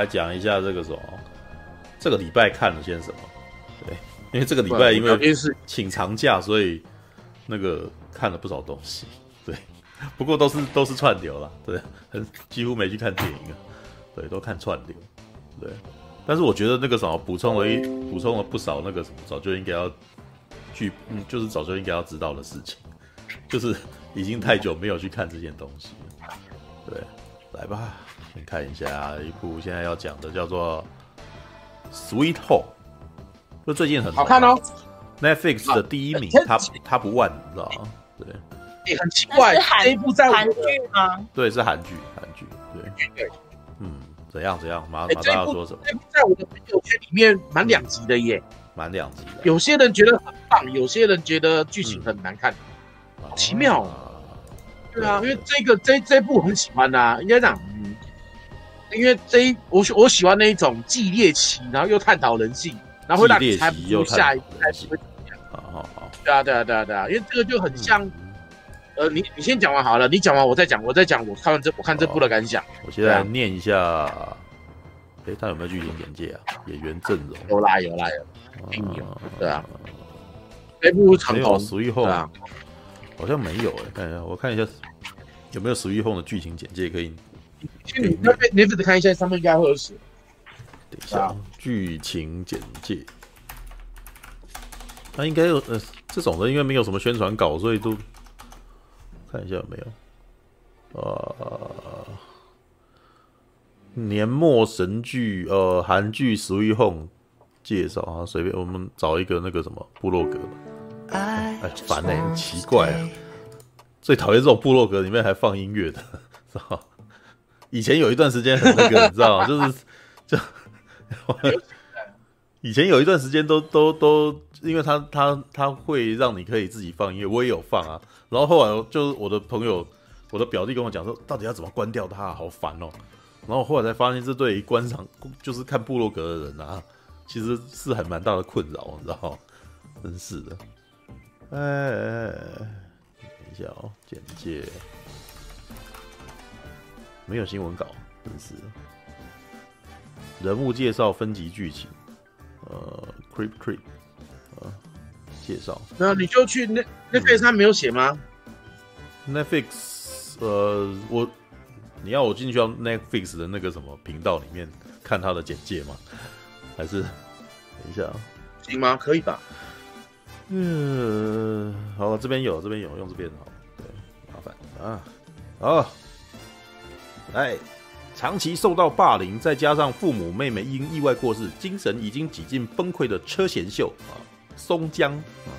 来讲一下这个什么，这个礼拜看了些什么？对，因为这个礼拜因为请长假，所以那个看了不少东西。对，不过都是都是串流了，对，很几乎没去看电影啊，对，都看串流。对，但是我觉得那个什么补充了一补充了不少那个什么，早就应该要去，嗯，就是早就应该要知道的事情，就是已经太久没有去看这件东西了。对，来吧。先看一下一部现在要讲的，叫做《Sweet Home》，就最近很好看哦。Netflix 的第一名，Top Top One，你知道吗？对，也很奇怪，这一部在韩剧吗？对，是韩剧，韩剧。对对，嗯，怎样怎样？马马上要说什么？这部在我的朋友圈里面蛮两极的耶，蛮两极的。有些人觉得很棒，有些人觉得剧情很难看，好奇妙。对啊，因为这个这这部很喜欢啊，应该讲。因为这一我我喜欢那一种既猎奇，然后又探讨人性，然后会让你猜不出下一步会怎么样。好好好，对啊对啊对啊对啊，因为这个就很像，嗯、呃，你你先讲完好了，你讲完我再讲，我再讲我看完这我看这部的感想。我现在念一下，哎，他有没有剧情简介啊？演员阵容。有啦有啦有，有，有，对啊，这部长头十一后。啊，好像没有哎，看一下我看一下有没有十一后的剧情简介可以。去你那边，你只看一下上面应该会有写。等一下，剧情简介。他应该有呃，这种的应该没有什么宣传稿，所以都看一下有没有。呃，年末神剧，呃，韩剧《Sweet Home》介绍啊，随便我们找一个那个什么部落格吧。哎，烦哎、欸，很奇怪啊！最讨厌这种部落格里面还放音乐的，是吧？以前有一段时间很那个，你知道吗？就是就以前有一段时间都都都，因为他他他会让你可以自己放音乐，我也有放啊。然后后来就是我的朋友，我的表弟跟我讲说，到底要怎么关掉它？好烦哦。然后后来才发现，这对于观赏就是看部落格的人啊，其实是很蛮大的困扰，你知道吗？真是的。哎，等一下哦，简介。没有新闻稿，真是人物介绍、分级剧情，呃，creep creep，呃，介绍。那你就去那 Netflix 上没有写吗？Netflix，呃，我你要我进去到 Netflix 的那个什么频道里面看他的简介吗？还是等一下，行吗？可以吧？嗯，好，这边有，这边有，用这边好，对，麻烦啊，好。哎，长期受到霸凌，再加上父母妹妹因意外过世，精神已经几近崩溃的车贤秀啊，松江啊，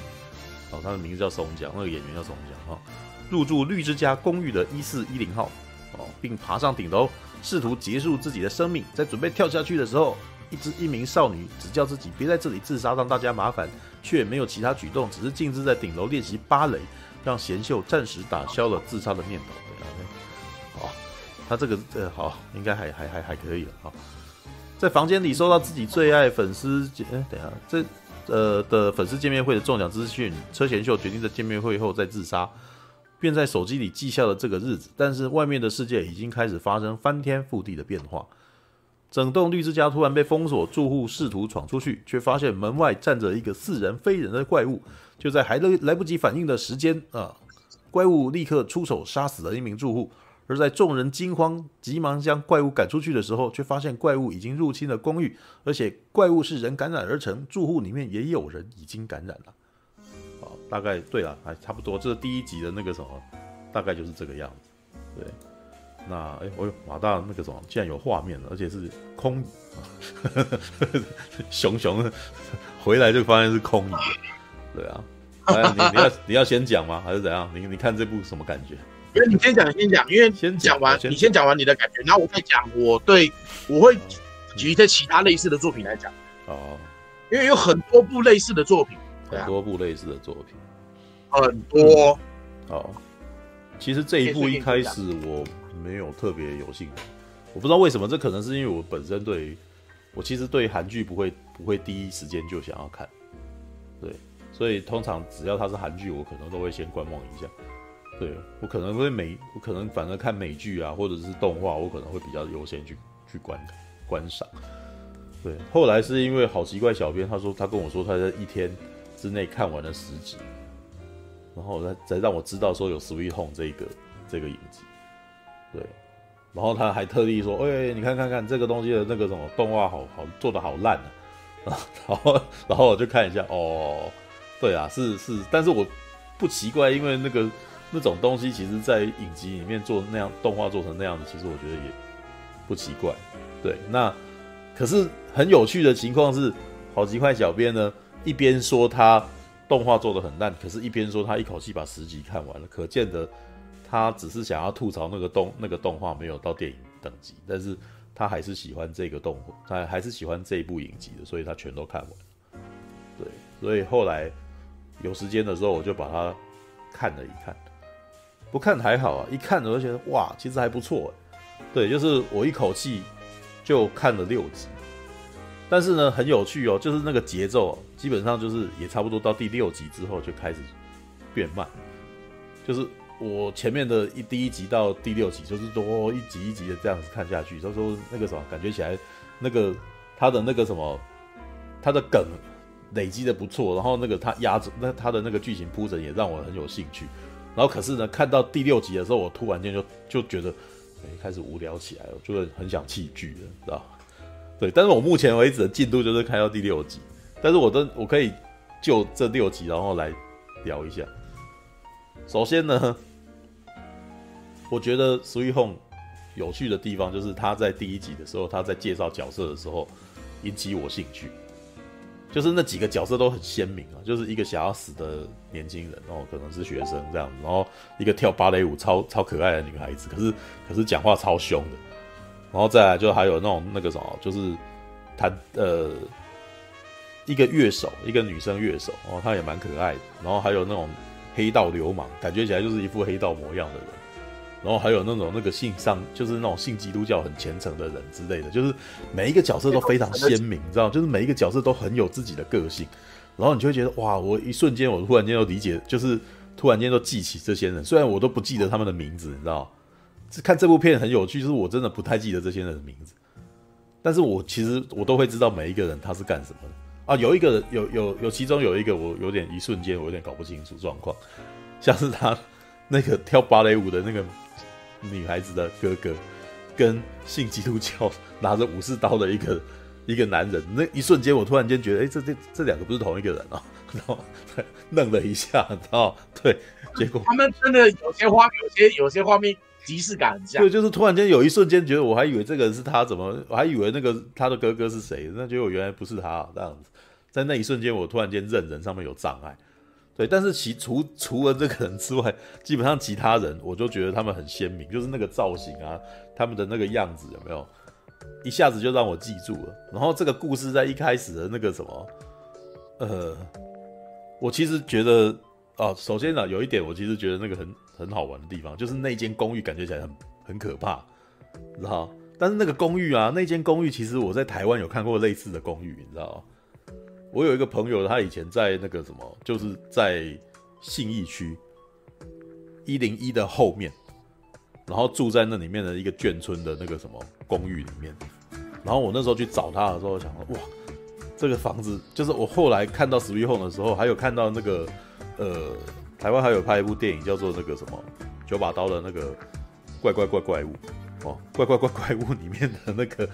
哦，他的名字叫松江，那个演员叫松江啊，入住绿之家公寓的一四一零号哦，并爬上顶楼，试图结束自己的生命。在准备跳下去的时候，一只一名少女只叫自己别在这里自杀，让大家麻烦，却没有其他举动，只是静止在顶楼练习芭蕾，让贤秀暂时打消了自杀的念头。他这个呃好，应该还还还还可以了啊。在房间里收到自己最爱粉丝哎，等一下这呃的粉丝见面会的中奖资讯，车贤秀决定在见面会后再自杀，便在手机里记下了这个日子。但是外面的世界已经开始发生翻天覆地的变化，整栋绿之家突然被封锁，住户试图闯出去，却发现门外站着一个似人非人的怪物。就在还来来不及反应的时间啊，怪物立刻出手杀死了一名住户。而在众人惊慌、急忙将怪物赶出去的时候，却发现怪物已经入侵了公寓，而且怪物是人感染而成，住户里面也有人已经感染了。好，大概对了，还差不多，这是第一集的那个什么，大概就是这个样子。对，那哎，我、马大那个什么，竟然有画面了，而且是空椅，熊熊回来就发现是空椅。对啊，哎，你你要你要先讲吗？还是怎样？你你看这部什么感觉？因为你先讲，先讲，因为先讲完，你先讲完你的感觉，然后我再讲我对，我会举一些其他类似的作品来讲。哦，因为有很多部类似的作品，很多部类似的作品，很多。哦，其实这一部一开始我没有特别有兴趣，我不知道为什么，这可能是因为我本身对，我其实对韩剧不会不会第一时间就想要看，对，所以通常只要它是韩剧，我可能都会先观望一下。对，我可能会美，我可能反而看美剧啊，或者是动画，我可能会比较优先去去观观赏。对，后来是因为好奇怪小编他说他跟我说他在一天之内看完了十集，然后才才让我知道说有 Sweet Home 这个这个影集。对，然后他还特地说，哎、你看看看这个东西的那个什么动画好好做的好烂啊，然后然后我就看一下，哦，对啊，是是，但是我不奇怪，因为那个那种东西其实在影集里面做那样动画做成那样子，其实我觉得也不奇怪。对，那。可是很有趣的情况是，好奇怪小编呢，一边说他动画做的很烂，可是一边说他一口气把十集看完了，可见得他只是想要吐槽那个动那个动画没有到电影等级，但是他还是喜欢这个动画，他还是喜欢这一部影集的，所以他全都看完。对，所以后来有时间的时候，我就把它看了一看，不看还好啊，一看我就觉得哇，其实还不错。对，就是我一口气。就看了六集，但是呢，很有趣哦，就是那个节奏，基本上就是也差不多到第六集之后就开始变慢，就是我前面的一第一集到第六集，就是多一集一集的这样子看下去，他说那个什么，感觉起来那个他的那个什么，他的梗累积的不错，然后那个他压着那他的那个剧情铺陈也让我很有兴趣，然后可是呢，看到第六集的时候，我突然间就就觉得。哎开始无聊起来了，就会很想弃剧了，知道？对，但是我目前为止的进度就是开到第六集，但是我的我可以就这六集，然后来聊一下。首先呢，我觉得《Sweet Home》有趣的地方就是他在第一集的时候，他在介绍角色的时候引起我兴趣。就是那几个角色都很鲜明啊，就是一个想要死的年轻人，哦可能是学生这样，然后一个跳芭蕾舞超超可爱的女孩子，可是可是讲话超凶的，然后再来就还有那种那个什么，就是弹呃一个乐手，一个女生乐手，哦她也蛮可爱的，然后还有那种黑道流氓，感觉起来就是一副黑道模样的人。然后还有那种那个信上，就是那种信基督教很虔诚的人之类的，就是每一个角色都非常鲜明，你知道，就是每一个角色都很有自己的个性，然后你就会觉得哇，我一瞬间我突然间都理解，就是突然间都记起这些人，虽然我都不记得他们的名字，你知道，看这部片很有趣，就是我真的不太记得这些人的名字，但是我其实我都会知道每一个人他是干什么的啊，有一个人有有有其中有一个我有点一瞬间我有点搞不清楚状况，像是他那个跳芭蕾舞的那个。女孩子的哥哥，跟信基督教拿着武士刀的一个 一个男人，那一瞬间我突然间觉得，哎、欸，这这这两个不是同一个人哦，然后愣了一下，然后对，结果他们真的有些画，有些有些画面即视感很像，对，就是突然间有一瞬间觉得，我还以为这个人是他，怎么我还以为那个他的哥哥是谁？那结果原来不是他，这样子，在那一瞬间，我突然间认人上面有障碍。对，但是其除除了这个人之外，基本上其他人我就觉得他们很鲜明，就是那个造型啊，他们的那个样子有没有，一下子就让我记住了。然后这个故事在一开始的那个什么，呃，我其实觉得哦，首先呢，有一点我其实觉得那个很很好玩的地方，就是那间公寓感觉起来很很可怕，知道？但是那个公寓啊，那间公寓其实我在台湾有看过类似的公寓，你知道吗？我有一个朋友，他以前在那个什么，就是在信义区一零一的后面，然后住在那里面的一个眷村的那个什么公寓里面。然后我那时候去找他的时候，想说哇，这个房子就是我后来看到《Sweet Home》的时候，还有看到那个呃，台湾还有拍一部电影叫做那个什么九把刀的那个怪怪怪怪物哦，怪怪怪怪物里面的那个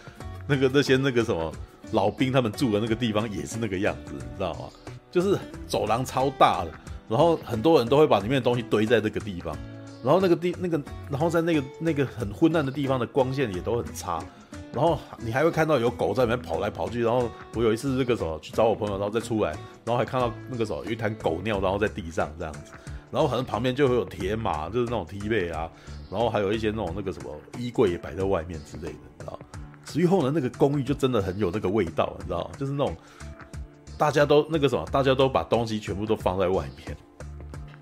那个那些那个什么。老兵他们住的那个地方也是那个样子，你知道吗？就是走廊超大的，然后很多人都会把里面的东西堆在这个地方，然后那个地那个，然后在那个那个很昏暗的地方的光线也都很差，然后你还会看到有狗在里面跑来跑去，然后我有一次这个时候去找我朋友，然后再出来，然后还看到那个时候有一滩狗尿，然后在地上这样子，然后可能旁边就会有铁马，就是那种踢背啊，然后还有一些那种那个什么衣柜也摆在外面之类的，你知道。随后呢，那个公寓就真的很有那个味道，你知道吗？就是那种大家都那个什么，大家都把东西全部都放在外面，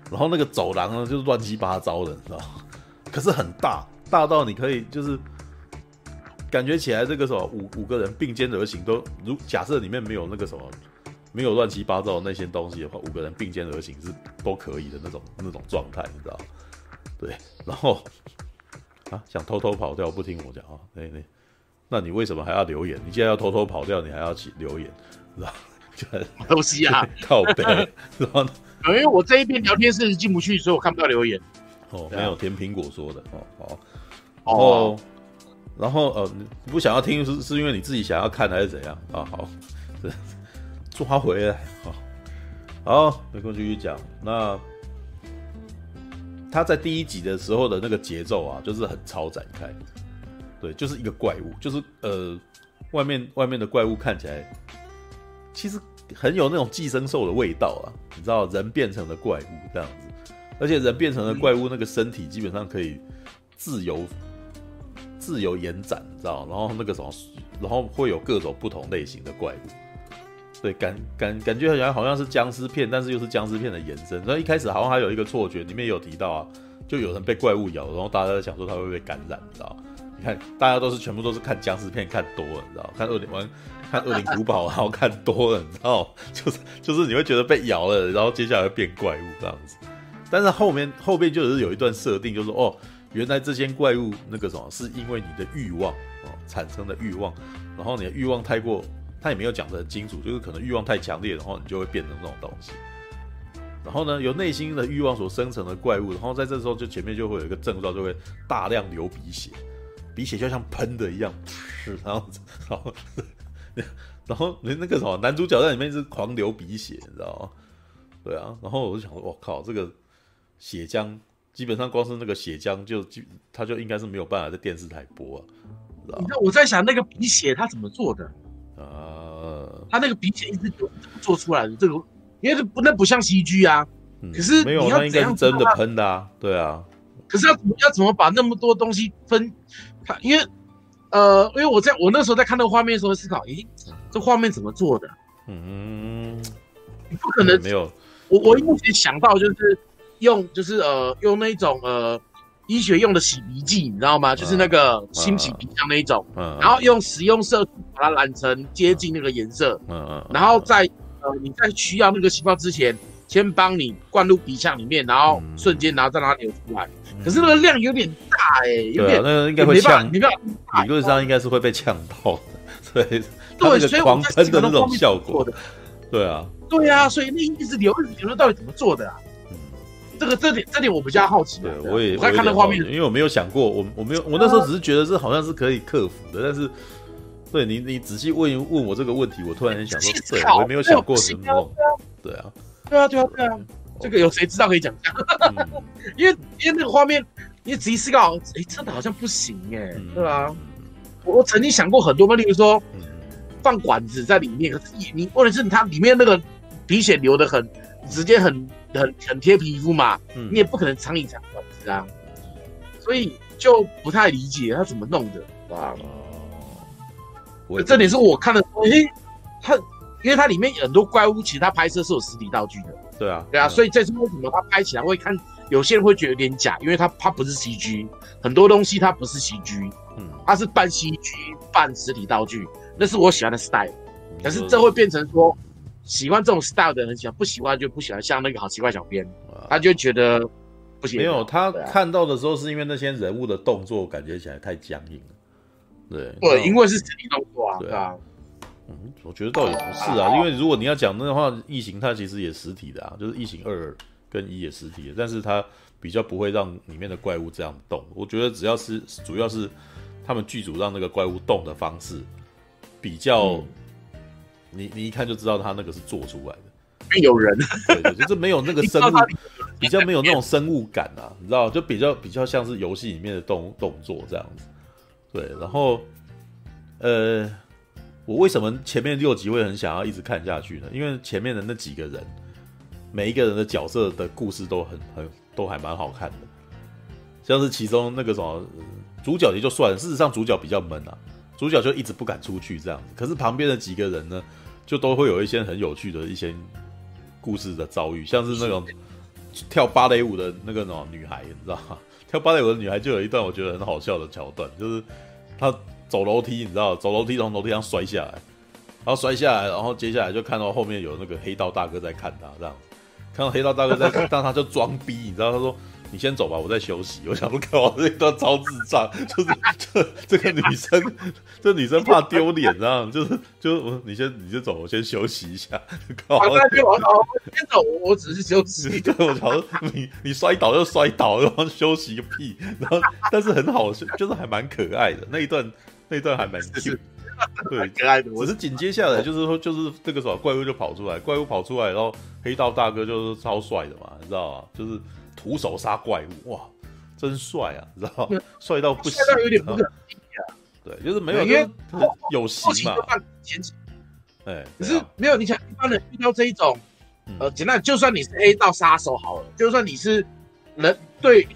然后那个走廊呢，就是乱七八糟的，你知道吗？可是很大，大到你可以就是感觉起来这个什么五五个人并肩而行都，如假设里面没有那个什么没有乱七八糟的那些东西的话，五个人并肩而行是都可以的那种那种状态，你知道吗？对，然后啊想偷偷跑掉不听我讲啊，那那。那你为什么还要留言？你既然要偷偷跑掉，你还要去留言，知道？就东西啊，靠北，然后 因为我这一边聊天室进不去，所以我看不到留言。哦，没有甜苹果说的哦，好，然后然后呃，你不想要听是是因为你自己想要看还是怎样啊？好，抓回来，好，好，没空继续讲。那他在第一集的时候的那个节奏啊，就是很超展开，对，就是一个怪物，就是呃，外面外面的怪物看起来其实很有那种寄生兽的味道啊，你知道，人变成了怪物这样子，而且人变成了怪物那个身体基本上可以自由。自由延展，你知道，然后那个什么，然后会有各种不同类型的怪物，对，感感感觉好像好像是僵尸片，但是又是僵尸片的延伸。然后一开始好像还有一个错觉，里面有提到啊，就有人被怪物咬，然后大家在想说他会不会被感染，你知道？你看大家都是全部都是看僵尸片看多了，你知道？看恶灵玩看恶灵古堡，然后看多了，你知道？就是就是你会觉得被咬了，然后接下来会变怪物这样子。但是后面后面就是有一段设定，就是哦。原来这些怪物那个什么，是因为你的欲望哦产生的欲望，然后你的欲望太过，他也没有讲得很清楚，就是可能欲望太强烈，然后你就会变成这种东西。然后呢，由内心的欲望所生成的怪物，然后在这时候就前面就会有一个症状，就会大量流鼻血，鼻血就像喷的一样，是然后然后然后那那个什么男主角在里面是狂流鼻血，你知道吗？对啊，然后我就想说，我靠，这个血浆。基本上光是那个血浆就就他就应该是没有办法在电视台播啊。你知道我在想那个鼻血他怎么做的？呃，他那个鼻血一直做出来的？这个因为不那不像 CG 啊。嗯、可是没有，那应该是真的喷的啊。对啊。可是要怎么要怎么把那么多东西分？他因为呃，因为我在我那时候在看那个画面的时候思考，咦，这画面怎么做的？嗯，你不可能没有。我我目前想到就是。用就是呃用那种呃医学用的洗鼻剂，你知道吗？就是那个清洗鼻腔那一种，嗯，然后用食用色素把它染成接近那个颜色，嗯嗯，然后在呃你在需要那个细胞之前，先帮你灌入鼻腔里面，然后瞬间然后再让它流出来。可是那个量有点大哎，有点，那个应该会呛，你不要，理论上应该是会被呛到的，对对，所以狂喷的那种效果，对啊，对啊，所以那一直流一直流，到底怎么做的啊？这个这点这点我比较好奇，对，我也我在看那画面，因为我没有想过，我我没有，我那时候只是觉得这好像是可以克服的，但是，对你你仔细问一问我这个问题，我突然想说，对，我也没有想过什么，对啊，对啊，对啊，对啊，这个有谁知道可以讲讲？因为因为那个画面，你仔细思考，哎，真的好像不行哎，对吧？我曾经想过很多嘛，例如说，放管子在里面，可是你你问题是它里面那个鼻血流的很直接很。很很贴皮肤嘛，嗯、你也不可能藏一藏管子啊，所以就不太理解他怎么弄的，啊，哦，这点是我看的，因为他因为它里面很多怪物，其实它拍摄是有实体道具的，对啊，对啊，所以这是为什么它拍起来会看有些人会觉得有点假，因为它它不是 CG，很多东西它不是 CG，嗯，它是半 CG 半实体道具，那是我喜欢的 style，可是这会变成说。喜欢这种 style 的人很喜欢，不喜欢就不喜欢。像那个好奇怪小编，他就觉得不行。没有，他看到的时候是因为那些人物的动作感觉起来太僵硬了。对，对，因为是实体动作啊。对啊。嗯，我觉得倒也不是啊，因为如果你要讲那的话，异形它其实也实体的啊，就是异形二跟一也实体的，但是它比较不会让里面的怪物这样动。我觉得只要是主要是他们剧组让那个怪物动的方式比较。你你一看就知道他那个是做出来的，有人，对对，就是没有那个 生物，比较没有那种生物感啊，你知道，就比较比较像是游戏里面的动动作这样子，对，然后，呃，我为什么前面六集会很想要一直看下去呢？因为前面的那几个人，每一个人的角色的故事都很很都还蛮好看的，像是其中那个什么主角也就算了，事实上主角比较闷啊，主角就一直不敢出去这样子，可是旁边的几个人呢？就都会有一些很有趣的一些故事的遭遇，像是那种跳芭蕾舞的那个什么女孩，你知道吗？跳芭蕾舞的女孩就有一段我觉得很好笑的桥段，就是她走楼梯，你知道，走楼梯从楼梯上摔下来，然后摔下来，然后接下来就看到后面有那个黑道大哥在看他，这样看到黑道大哥在看，但他就装逼，你知道，他说你先走吧，我在休息。我想说，靠，这一段超智障，就是这这个女生，这女生怕丢脸，这样就是就是我你先你先走，我先休息一下。我先走，我只是休息。对，我想说你你摔倒就摔倒，然后休息个屁。然后但是很好，就是还蛮可爱的那一段，那段还蛮 Q。对，可爱的。只是紧接下来就是说，就是这个时候怪物就跑出来，怪物跑出来，然后黑道大哥就是超帅的嘛，你知道吗？就是。徒手杀怪物，哇，真帅啊！你知道吗？帅到不行，帅到有点不可思议啊！对，就是没有，因为有型嘛。哎，可是没有，你想一般人遇到这一种，呃，简单，就算你是黑道杀手好了，就算你是人对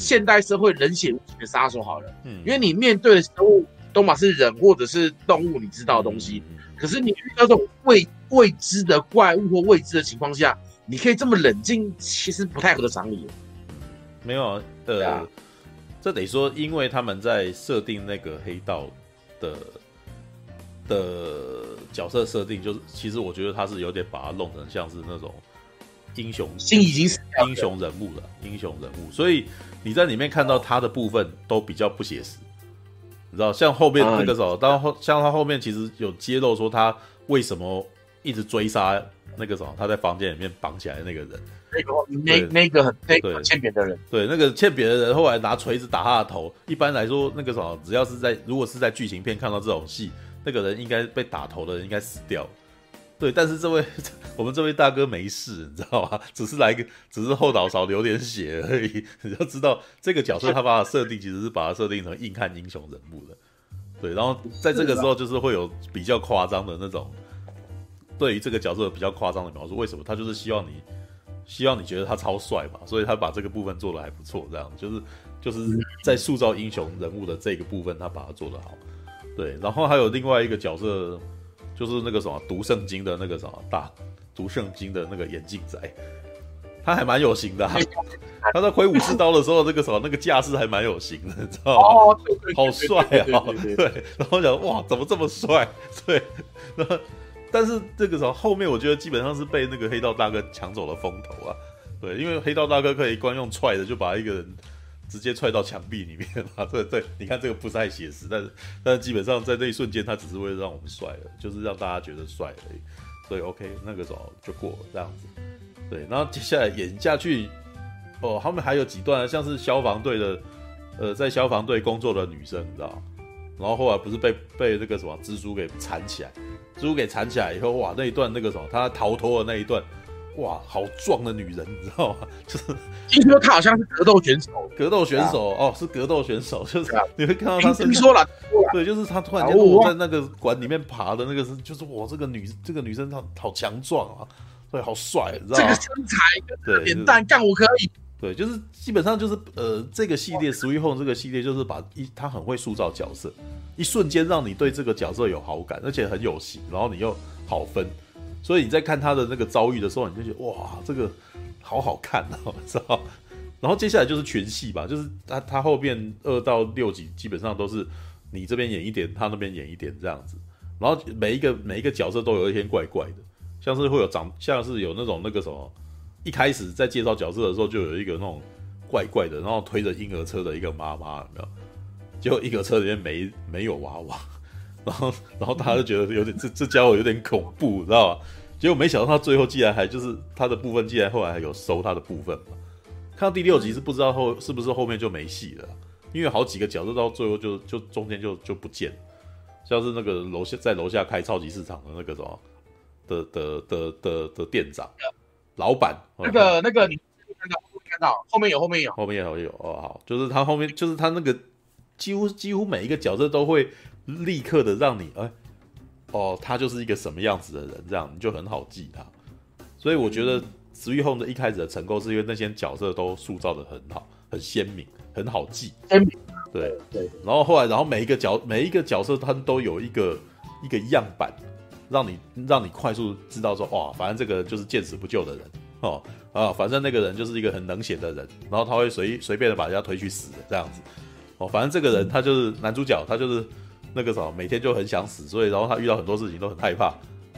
现代社会冷血无情的杀手好了，嗯，因为你面对的生物都嘛是人或者是动物，你知道的东西，可是你遇到这种未未知的怪物或未知的情况下。你可以这么冷静，其实不太合常理。没有，呃，啊、这得说，因为他们在设定那个黑道的的角色设定，就是其实我觉得他是有点把它弄成像是那种英雄，心已经死英雄人物了，英雄人物。所以你在里面看到他的部分都比较不写实，你知道，像后面那个时候，当后像他后面其实有揭露说他为什么一直追杀。那个什么，他在房间里面绑起来的那个人，那个那那个很那个欠扁的人，对，那个欠扁的人后来拿锤子打他的头。一般来说，那个什么，只要是在如果是在剧情片看到这种戏，那个人应该被打头的人应该死掉。对，但是这位 我们这位大哥没事，你知道吗？只是来个，只是后脑勺流点血而已。你要知道，这个角色他把他设定其实是把他设定成硬汉英雄人物的。对，然后在这个时候就是会有比较夸张的那种。对于这个角色比较夸张的描述，为什么他就是希望你，希望你觉得他超帅嘛，所以他把这个部分做得还不错，这样就是就是在塑造英雄人物的这个部分，他把它做得好。对，然后还有另外一个角色，就是那个什么读圣经的那个什么大读圣经的那个眼镜仔，他还蛮有型的，啊，他在挥武士刀的时候，那个什么那个架势还蛮有型的，你知道吗？哦，好帅啊！对，然后讲哇，怎么这么帅？对，然后。但是这个时候后面，我觉得基本上是被那个黑道大哥抢走了风头啊。对，因为黑道大哥可以光用踹的就把一个人直接踹到墙壁里面嘛。对对，你看这个不太写实，但是但是基本上在那一瞬间，他只是为了让我们帅了，就是让大家觉得帅而已。所以 OK，那个时候就过了这样子。对，然后接下来演下去，哦，后面还有几段像是消防队的，呃，在消防队工作的女生，你知道？然后后来不是被被那个什么蜘蛛给缠起来，蜘蛛给缠起来以后，哇，那一段那个什么，他逃脱的那一段，哇，好壮的女人，你知道吗？就 是听说她好像是格斗选手，格斗选手、啊、哦，是格斗选手，就是、啊、你会看到她身。听说了，对，就是她突然间我在那个馆里面爬的那个是，就是我，这个女这个女生她好强壮啊，对，好帅，你知道吗？这个身材对脸蛋干我可以。对，就是基本上就是呃，这个系列《Sweet Home》这个系列就是把一他很会塑造角色，一瞬间让你对这个角色有好感，而且很有戏，然后你又好分，所以你在看他的那个遭遇的时候，你就觉得哇，这个好好看哦，知道？然后接下来就是群戏吧，就是他他后面二到六集基本上都是你这边演一点，他那边演一点这样子，然后每一个每一个角色都有一点怪怪的，像是会有长，像是有那种那个什么。一开始在介绍角色的时候，就有一个那种怪怪的，然后推着婴儿车的一个妈妈，有没有？结果婴儿车里面没没有娃娃，然后然后大家就觉得有点这这家伙有点恐怖，你知道吧？结果没想到他最后竟然还就是他的部分竟然后来还有收他的部分嘛。看到第六集是不知道后是不是后面就没戏了，因为好几个角色到最后就就中间就就不见，像是那个楼下在楼下开超级市场的那个什么的的的的的店长。老板，那个那个你看到看到后面有后面有后面有有哦好，就是他后面就是他那个几乎几乎每一个角色都会立刻的让你哎哦他就是一个什么样子的人，这样你就很好记他。所以我觉得《Sweet Home》的一开始的成功是因为那些角色都塑造的很好，很鲜明，很好记。鲜明，对对。然后后来，然后每一个角每一个角色他们都有一个一个样板。让你让你快速知道说哇，反正这个人就是见死不救的人哦啊，反正那个人就是一个很冷血的人，然后他会随随便的把人家推去死的这样子哦，反正这个人他就是男主角，他就是那个什么，每天就很想死，所以然后他遇到很多事情都很害怕，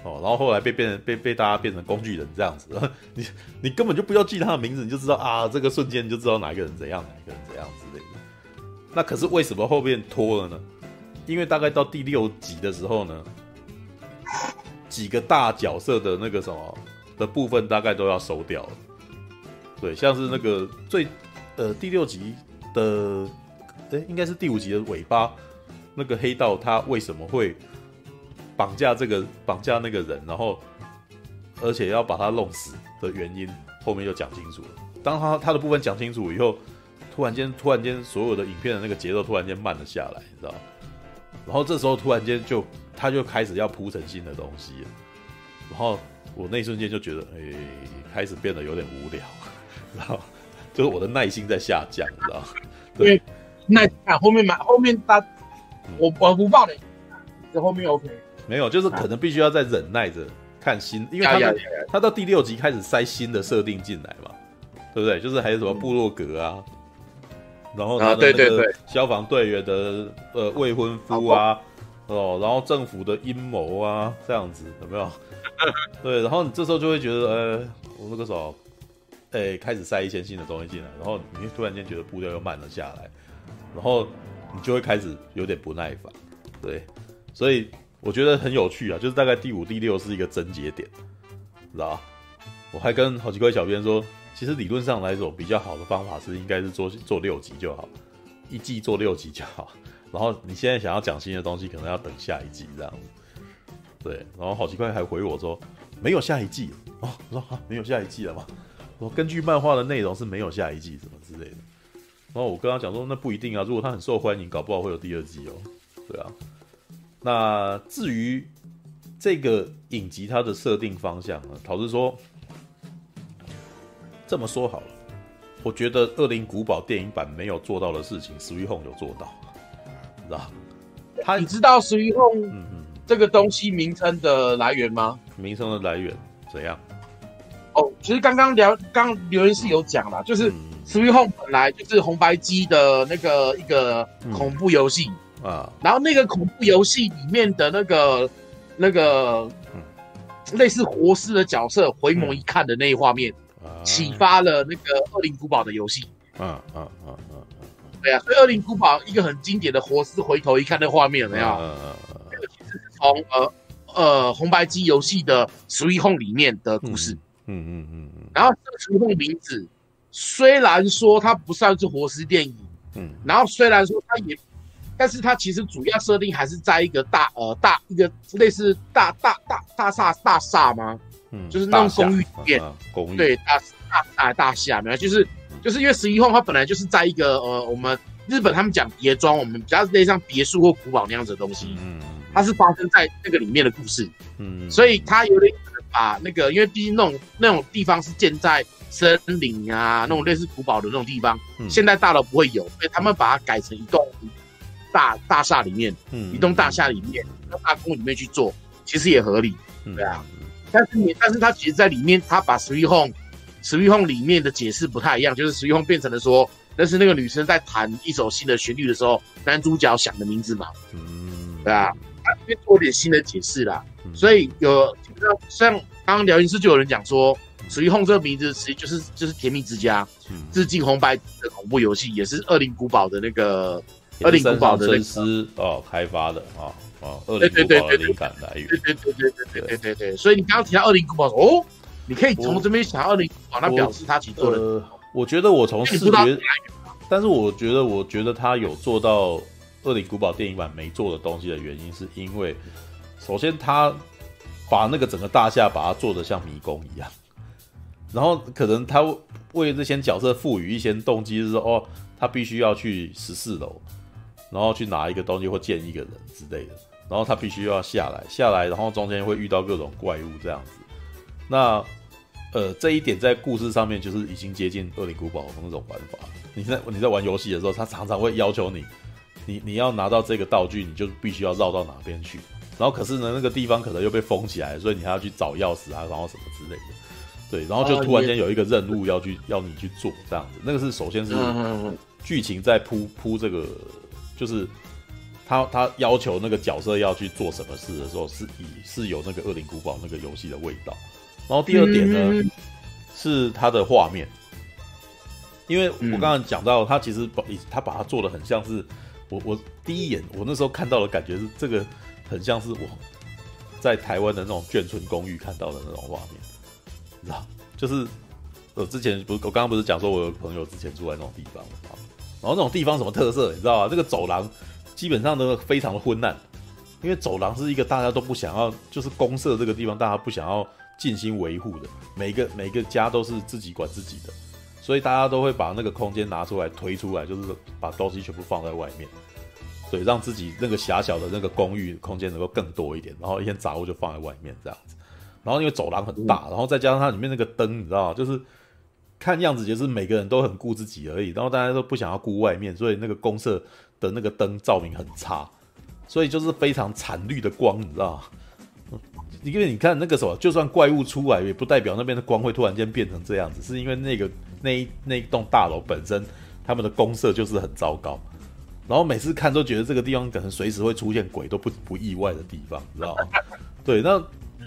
哦，然后后来被变成被被大家变成工具人这样子，你你根本就不要记他的名字，你就知道啊，这个瞬间你就知道哪一个人怎样，哪一个人怎样之类的。那可是为什么后面拖了呢？因为大概到第六集的时候呢，几个大角色的那个什么的部分大概都要收掉了。对，像是那个最呃第六集的，哎，应该是第五集的尾巴，那个黑道他为什么会？绑架这个绑架那个人，然后而且要把他弄死的原因，后面就讲清楚了。当他他的部分讲清楚以后，突然间突然间所有的影片的那个节奏突然间慢了下来，你知道？然后这时候突然间就他就开始要铺成新的东西了，然后我那一瞬间就觉得，哎，开始变得有点无聊，然后就是我的耐心在下降，你知道？对，耐看后面嘛，后面大我我不爆雷，这后面 OK。没有，就是可能必须要再忍耐着看新，因为他他到第六集开始塞新的设定进来嘛，对不对？就是还有什么部落格啊，然后他的那个消防队员的呃未婚夫啊，哦，然后政府的阴谋啊，这样子有没有？对，然后你这时候就会觉得，呃，我那个时候，哎，开始塞一些新的东西进来，然后你突然间觉得步调又慢了下来，然后你就会开始有点不耐烦，对，所以。我觉得很有趣啊，就是大概第五、第六是一个症结点，知道吧？我还跟好奇怪小编说，其实理论上来说，比较好的方法是应该是做做六集就好，一季做六集就好。然后你现在想要讲新的东西，可能要等下一季这样子。对，然后好奇怪还回我说没有下一季哦，我说啊没有下一季了吗？我根据漫画的内容是没有下一季什么之类的。然后我跟他讲说，那不一定啊，如果他很受欢迎，搞不好会有第二季哦。对啊。那至于这个影集它的设定方向呢？老实说，这么说好了，我觉得《恶灵古堡》电影版没有做到的事情，Sweet Home 有做到，你知道？他你知道 Sweet Home 嗯嗯这个东西名称的来源吗？名称的来源怎样？哦，其实刚刚聊刚留言是有讲啦，就是 Sweet Home 本来就是红白机的那个一个恐怖游戏。嗯啊，然后那个恐怖游戏里面的那个那个类似活尸的角色回眸一看的那一画面，启发了那个《恶灵古堡》的游戏。嗯嗯嗯嗯嗯，对啊，所以《恶灵古堡》一个很经典的活尸回头一看那画面有没有？嗯嗯嗯，这个其实是从呃呃红白机游戏的《Sweet Home》里面的故事。嗯嗯嗯嗯，然后这个《Sweet Home》名字虽然说它不算是活尸电影，嗯，然后虽然说它也。但是它其实主要设定还是在一个大呃大一个类似大大大大厦大厦吗？嗯，就是那种公寓里面，公寓。对大大大大厦没有，就是就是因为十一号它本来就是在一个呃我们日本他们讲别庄，我们比较类似像别墅或古堡那样子的东西，嗯，它是发生在那个里面的故事，嗯，所以它有点把那个因为毕竟那种那种地方是建在森林啊那种类似古堡的那种地方，现在大楼不会有，所以他们把它改成一栋。大大厦里面，嗯，一栋大厦里面，到大宫里面去做，其实也合理，对啊。嗯、但是你，但是他其实在里面，他把 Sweet Home，Sweet Home 里面的解释不太一样，就是 Sweet Home 变成了说，那是那个女生在弹一首新的旋律的时候，男主角想的名字嘛，嗯，对啊，他这边做点新的解释啦，嗯、所以有像刚刚聊天室就有人讲说，Sweet Home 这个名字其实就是就是甜蜜之家，嗯，致敬红白的恐怖游戏，也是恶灵古堡的那个。恶灵古堡的真司哦开发的啊啊，恶灵古堡的灵感来源，对对对对对对对对，所以你刚刚提到恶灵古堡哦，你可以从这边想恶灵古堡，那表示他其实做的。我觉得我从视觉，但是我觉得我觉得他有做到恶灵古堡电影版没做的东西的原因，是因为首先他把那个整个大厦把它做的像迷宫一样，然后可能他为这些角色赋予一些动机，是说哦，他必须要去十四楼。然后去拿一个东西或见一个人之类的，然后他必须要下来，下来，然后中间会遇到各种怪物这样子。那呃，这一点在故事上面就是已经接近《恶灵古堡》的那种玩法。你在你在玩游戏的时候，他常常会要求你，你你要拿到这个道具，你就必须要绕到哪边去。然后可是呢，那个地方可能又被封起来，所以你还要去找钥匙啊，然后什么之类的。对，然后就突然间有一个任务要去 要你去做这样子。那个是首先是剧情在铺铺这个。就是他他要求那个角色要去做什么事的时候，是以是有那个《恶灵古堡》那个游戏的味道。然后第二点呢，嗯、是它的画面，因为我刚刚讲到，他其实把他把它做的很像是我我第一眼我那时候看到的感觉是这个很像是我在台湾的那种眷村公寓看到的那种画面，你知道，就是我之前不是我刚刚不是讲说我有朋友之前住在那种地方嘛，然后那种地方什么特色，你知道吗？这个走廊基本上都非常的昏暗，因为走廊是一个大家都不想要，就是公社这个地方大家不想要。尽心维护的，每个每个家都是自己管自己的，所以大家都会把那个空间拿出来推出来，就是把东西全部放在外面，对，让自己那个狭小的那个公寓空间能够更多一点，然后一些杂物就放在外面这样子。然后因为走廊很大，然后再加上它里面那个灯，你知道？就是看样子就是每个人都很顾自己而已，然后大家都不想要顾外面，所以那个公社的那个灯照明很差，所以就是非常惨绿的光，你知道吗？因为你看那个什么，就算怪物出来，也不代表那边的光会突然间变成这样子，是因为那个那一那一栋大楼本身他们的公社就是很糟糕，然后每次看都觉得这个地方可能随时会出现鬼，都不不意外的地方，你知道吗？对，那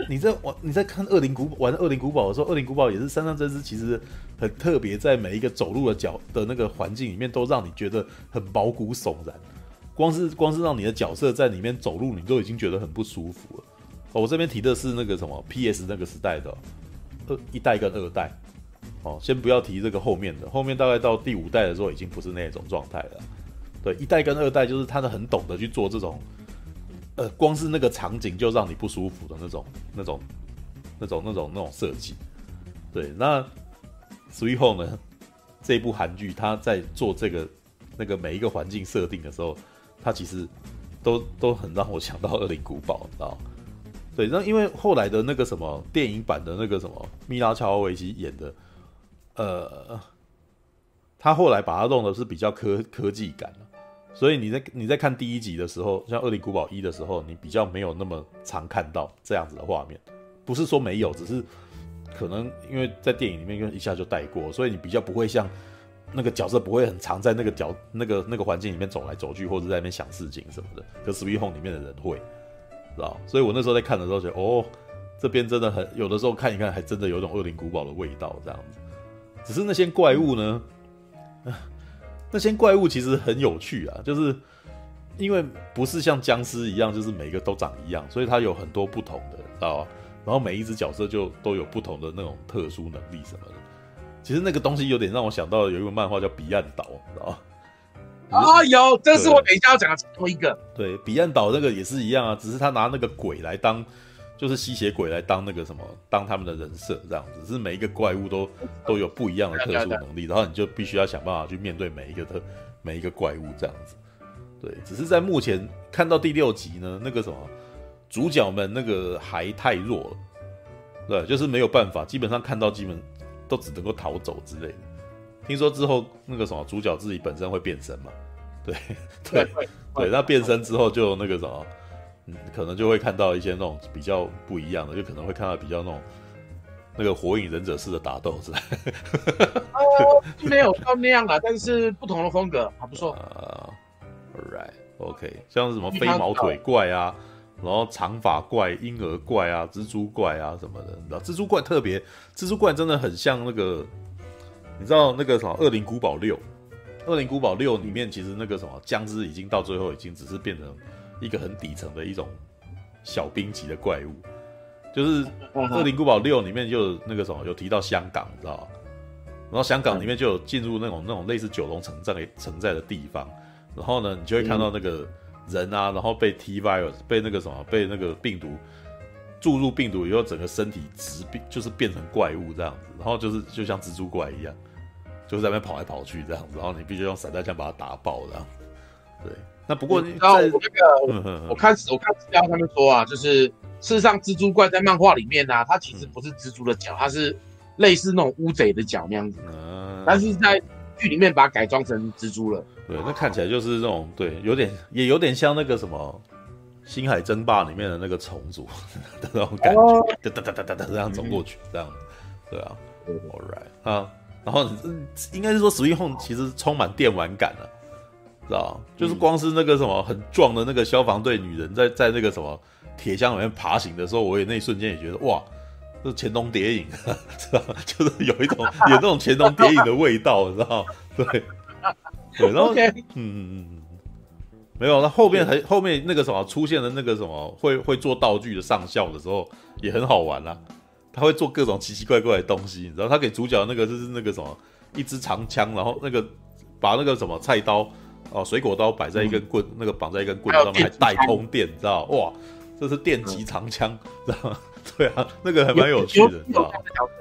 你在玩你在看恶灵古玩恶灵古堡的时候，恶灵古堡也是三上真司其实很特别，在每一个走路的角的那个环境里面，都让你觉得很毛骨悚然，光是光是让你的角色在里面走路，你都已经觉得很不舒服了。哦、我这边提的是那个什么 PS 那个时代的二一代跟二代，哦，先不要提这个后面的，后面大概到第五代的时候已经不是那种状态了。对，一代跟二代就是他的很懂得去做这种，呃，光是那个场景就让你不舒服的那种、那种、那种、那种、那种设计。对，那随后呢？这部韩剧他在做这个那个每一个环境设定的时候，他其实都都很让我想到《恶灵古堡》，你知道？对，那因为后来的那个什么电影版的那个什么米拉乔维奇演的，呃，他后来把它弄的是比较科科技感，所以你在你在看第一集的时候，像《恶灵古堡一》的时候，你比较没有那么常看到这样子的画面，不是说没有，只是可能因为在电影里面一下就带过，所以你比较不会像那个角色不会很常在那个角那个那个环境里面走来走去，或者在那边想事情什么的，可《Sweet Home》里面的人会。知道，所以我那时候在看的时候觉得，哦，这边真的很有的时候看一看，还真的有种恶灵古堡的味道这样子。只是那些怪物呢，那些怪物其实很有趣啊，就是因为不是像僵尸一样，就是每个都长一样，所以它有很多不同的，知道吧？然后每一只角色就都有不同的那种特殊能力什么的。其实那个东西有点让我想到有一个漫画叫《彼岸岛》，知道吧？啊，有，这是我等一下要讲的最后一个。对，彼岸岛那个也是一样啊，只是他拿那个鬼来当，就是吸血鬼来当那个什么，当他们的人设这样子。是每一个怪物都都有不一样的特殊能力，然后你就必须要想办法去面对每一个特每一个怪物这样子。对，只是在目前看到第六集呢，那个什么主角们那个还太弱了，对，就是没有办法，基本上看到基本都只能够逃走之类的。听说之后那个什么主角自己本身会变身嘛？对 对对，对，那变身之后就那个什么，嗯，可能就会看到一些那种比较不一样的，就可能会看到比较那种那个火影忍者式的打斗之类 没有到那样啊，但是不同的风格还不错。啊 right，OK，okay，像是什么飞毛腿怪啊，然后长发怪、婴儿怪啊、蜘蛛怪啊什么的，你知道蜘蛛怪特别，蜘蛛怪真的很像那个。你知道那个什么《恶灵古堡六》？《恶灵古堡六》里面其实那个什么僵尸已经到最后已经只是变成一个很底层的一种小兵级的怪物，就是《恶灵古堡六》里面就有那个什么有提到香港，你知道吗？然后香港里面就有进入那种那种类似九龙城寨城寨的地方，然后呢，你就会看到那个人啊，然后被 T virus 被那个什么被那个病毒。注入病毒以后，整个身体直变，就是变成怪物这样子，然后就是就像蜘蛛怪一样，就是在那边跑来跑去这样子，然后你必须用散弹枪把它打爆这样。对，那不过然后我那个我看我看资料他们说啊，就是事实上蜘蛛怪在漫画里面呢、啊，它其实不是蜘蛛的脚，它是类似那种乌贼的脚那样子，嗯，但是在剧里面把它改装成蜘蛛了。对，那看起来就是这种，对，有点也有点像那个什么。星海争霸里面的那个虫族 的那种感觉，哒哒哒哒哒哒这样走过去，这样，对啊，All right 啊，然后应该是说 Sweet Home 其实充满电玩感了，知道？就是光是那个什么很壮的那个消防队女人在在那个什么铁箱里面爬行的时候，我也那一瞬间也觉得哇，这是乾隆谍影，知道？就是有一种 有那种乾隆谍影的味道，知道？对，对，然后嗯嗯嗯嗯，没有，那后面还后面那个什么出现了那个什么会会做道具的上校的时候也很好玩啦，他会做各种奇奇怪怪的东西，你知道？他给主角那个就是那个什么一支长枪，然后那个。把那个什么菜刀哦，水果刀摆在一根棍，嗯、那个绑在一根棍上面，还带通电，知道哇，这是电击长枪，嗯、知道吗？对啊，那个还蛮有趣的，你知道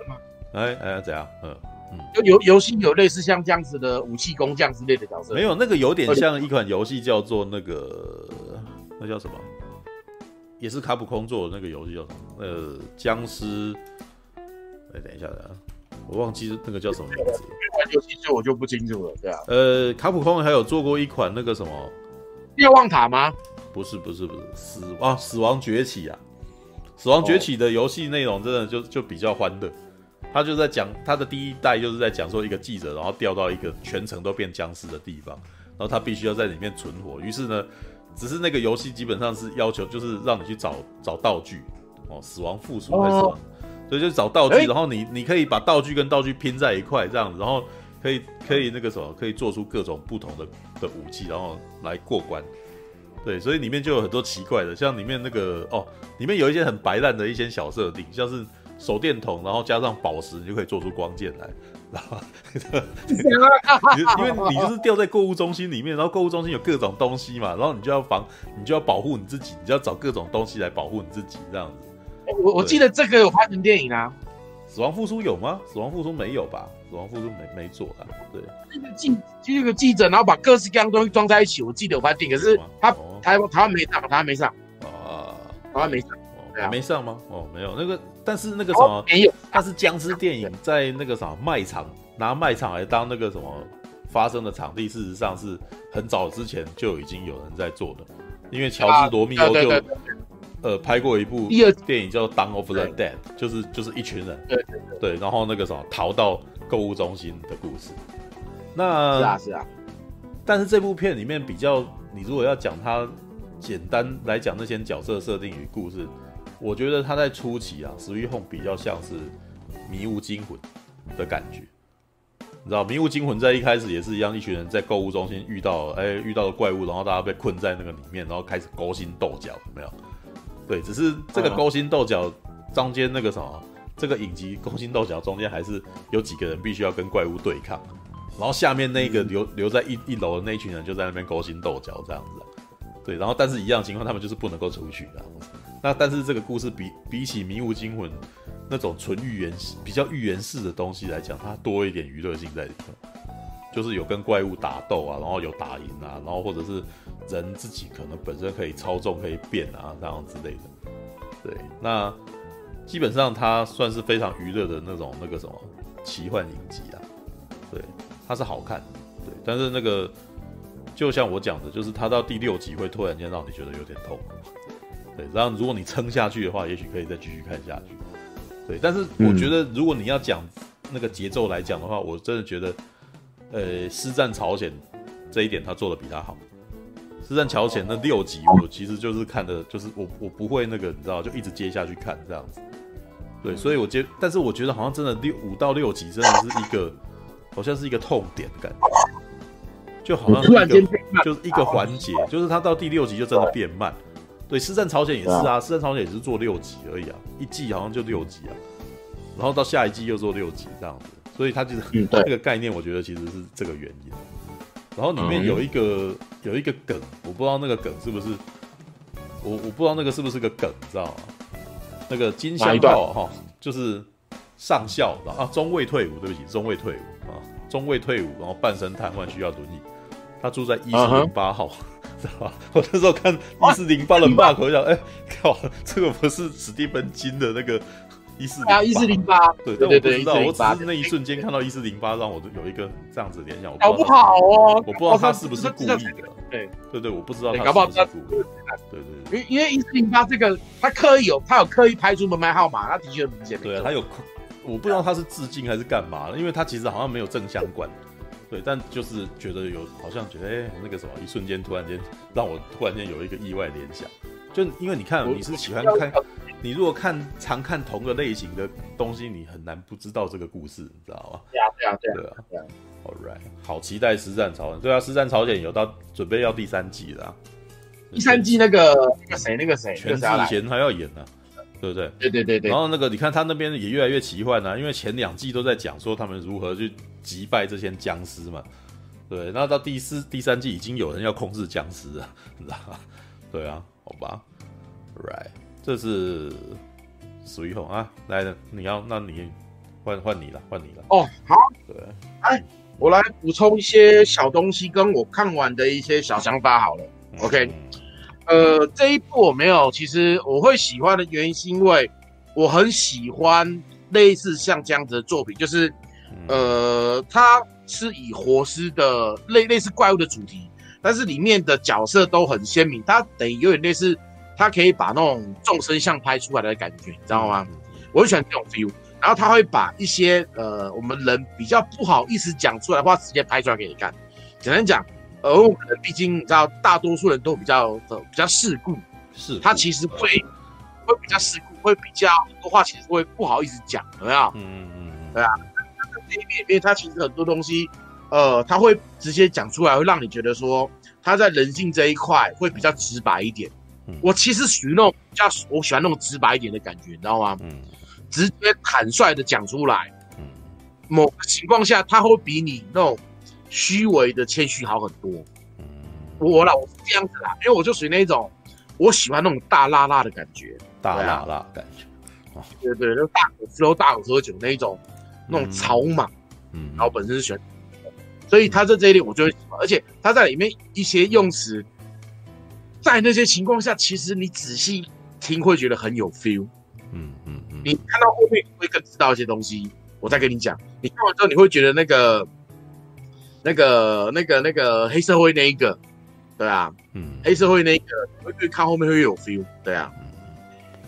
吗？哎哎，怎样？嗯嗯，游游戏有类似像这样子的武器工匠之类的角色？没有，那个有点像一款游戏，叫做那个那叫什么？也是卡普空做的那个游戏叫什么？呃，僵尸。哎，等一下，等一下。我忘记那个叫什么名字，玩游戏就我就不清楚了，对啊。呃，卡普空还有做过一款那个什么瞭望塔吗？不是不是不是死啊死亡崛起啊！死亡崛起的游戏内容真的就就比较欢乐，他就在讲他的第一代就是在讲说一个记者然后掉到一个全城都变僵尸的地方，然后他必须要在里面存活。于是呢，只是那个游戏基本上是要求就是让你去找找道具哦，死亡复苏还是什么？所以就找道具，欸、然后你你可以把道具跟道具拼在一块这样子，然后可以可以那个什么，可以做出各种不同的的武器，然后来过关。对，所以里面就有很多奇怪的，像里面那个哦，里面有一些很白烂的一些小设定，像是手电筒，然后加上宝石，你就可以做出光剑来。然后，因为你就是掉在购物中心里面，然后购物中心有各种东西嘛，然后你就要防，你就要保护你自己，你就要找各种东西来保护你自己这样子。我我记得这个有拍成电影啊，死亡复苏有吗？死亡复苏没有吧？死亡复苏没没做啊。对，那个记就那个记者，然后把各式各样东西装在一起。我记得有拍电影，可是他台湾台湾没上，台湾没上啊，台湾没上，还没上吗？哦，没有那个，但是那个什么没有，但是僵尸电影在那个什么卖场拿卖场来当那个什么发生的场地，事实上是很早之前就已经有人在做的，因为乔治罗密欧就。呃，拍过一部电影叫《Down of the Dead》，就是就是一群人，对然后那个什么逃到购物中心的故事。那是啊是啊，但是这部片里面比较，你如果要讲它简单来讲那些角色设定与故事，我觉得它在初期啊，《Sweet Home》比较像是《迷雾惊魂》的感觉。你知道《迷雾惊魂》在一开始也是一样，一群人在购物中心遇到，哎，遇到了怪物，然后大家被困在那个里面，然后开始勾心斗角，有没有？对，只是这个勾心斗角中间那个什么，这个影集勾心斗角中间还是有几个人必须要跟怪物对抗，然后下面那个留留在一一楼的那一群人就在那边勾心斗角这样子。对，然后但是一样情况，他们就是不能够出去。那但是这个故事比比起《迷雾惊魂》那种纯预言比较预言式的东西来讲，它多一点娱乐性在里面，就是有跟怪物打斗啊，然后有打赢啊，然后或者是。人自己可能本身可以操纵、可以变啊，这样之类的。对，那基本上它算是非常娱乐的那种那个什么奇幻影集啊。对，它是好看。对，但是那个就像我讲的，就是它到第六集会突然间让你觉得有点痛。对，然后如果你撑下去的话，也许可以再继续看下去。对，但是我觉得如果你要讲那个节奏来讲的话，我真的觉得，呃，师战朝鲜这一点他做的比他好。尸战朝鲜那六集，我其实就是看的，就是我我不会那个，你知道，就一直接下去看这样子。对，所以我接，但是我觉得好像真的六五到六集真的是一个，好像是一个痛点的感觉，就好像是一个就是一个环节，就是它到第六集就真的变慢。对，尸战朝鲜也是啊，尸战朝鲜也是做六集而已啊，一季好像就六集啊，然后到下一季又做六集这样子，所以它就是 这个概念，我觉得其实是这个原因。然后里面有一个、嗯、有一个梗，我不知道那个梗是不是我我不知道那个是不是个梗，你知道吗？那个金香道哈，就是上校啊，中尉退伍，对不起，中尉退伍啊，中尉退伍，然后半身瘫痪需要轮椅，他住在一四零八号，知道吧？我那时候看一四零八的 mark，我想，哎，靠，这个不是史蒂芬金的那个。一四零八，一四零八，对对对，我不知道，我只是那一瞬间看到一四零八，让我有一个这样子联想。搞不好哦，我不知道他是不是故意的。对对对，我不知道他是不是故意。对对，因因为一四零八这个，他刻意有，他有刻意拍出门牌号码，他的确很明显。对啊，他有，我不知道他是致敬还是干嘛，因为他其实好像没有正相关。对，但就是觉得有好像觉得哎、欸，那个什么，一瞬间突然间让我突然间有一个意外联想，就因为你看你是喜欢看，你如果看常看同个类型的东西，你很难不知道这个故事，你知道吗？对啊，对啊，对啊，对啊。好期待《尸战朝鲜》。对啊，《尸战朝鲜》有到准备要第三季了、啊。第三季那个那个谁，那个谁，全智贤还要演呢、啊，对不对？对对对对。然后那个你看他那边也越来越奇幻啊，因为前两季都在讲说他们如何去击败这些僵尸嘛。对，那到第四、第三季已经有人要控制僵尸了，你知道吗？对啊，好吧。Right，这是属于红啊，来了，你要，那你换换你了，换你了。哦，好。对，哎，我来补充一些小东西，跟我看完的一些小想法好了。嗯、OK，呃，这一部我没有，其实我会喜欢的原因是因为我很喜欢类似像这样子的作品，就是，呃，它。是以活尸的类类似怪物的主题，但是里面的角色都很鲜明，它等于有点类似，它可以把那种众生相拍出来的感觉，你知道吗？我很喜欢这种 feel。然后他会把一些呃我们人比较不好意思讲出来的话，直接拍出来给你看。简单讲，呃，我们毕竟你知道，大多数人都比较的比较世故，是他其实会会比较世故，会比较很多话其实会不好意思讲，有没有？嗯嗯嗯，对啊。这一面，他其实很多东西，呃，他会直接讲出来，会让你觉得说他在人性这一块会比较直白一点。嗯、我其实属于那种比较我喜欢那种直白一点的感觉，你知道吗？嗯，直接坦率的讲出来。嗯，某个情况下，他会比你那种虚伪的谦虚好很多。嗯，我啦，我是这样子啦，因为我就属于那种我喜欢那种大辣辣的感觉，大辣辣的感觉。啊、对，对就，大口吃肉、大口喝酒那一种。那种草莽，嗯，然后本身是选，所以他在这一点我就会喜欢，而且他在里面一些用词，在那些情况下，其实你仔细听会觉得很有 feel，嗯嗯嗯，你看到后面会更知道一些东西，我再跟你讲，你看完之后你会觉得那个那个那个那个黑社会那一个，对啊，嗯，黑社会那一个，你会越看后面会越有 feel，对啊，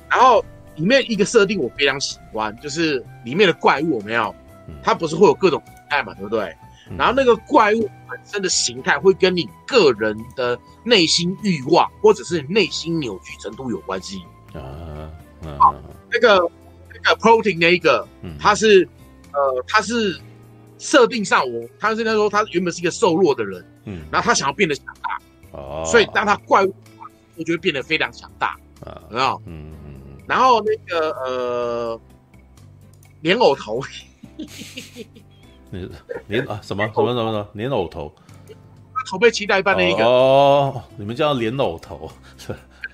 然后。里面一个设定我非常喜欢，就是里面的怪物有没有？它不是会有各种形态嘛，对不对？然后那个怪物本身的形态会跟你个人的内心欲望，或者是内心扭曲程度有关系。啊，好，那个那个 protein 那一个，他是呃，它是设定上我，他是他说他原本是一个瘦弱的人，嗯，然后他想要变得强大，哦，所以当他怪物，我觉得变得非常强大，啊，知道？嗯。然后那个呃，莲藕头，你 莲啊什么什么什么什么莲藕头，头被期待一半那一个哦，你们叫莲藕头，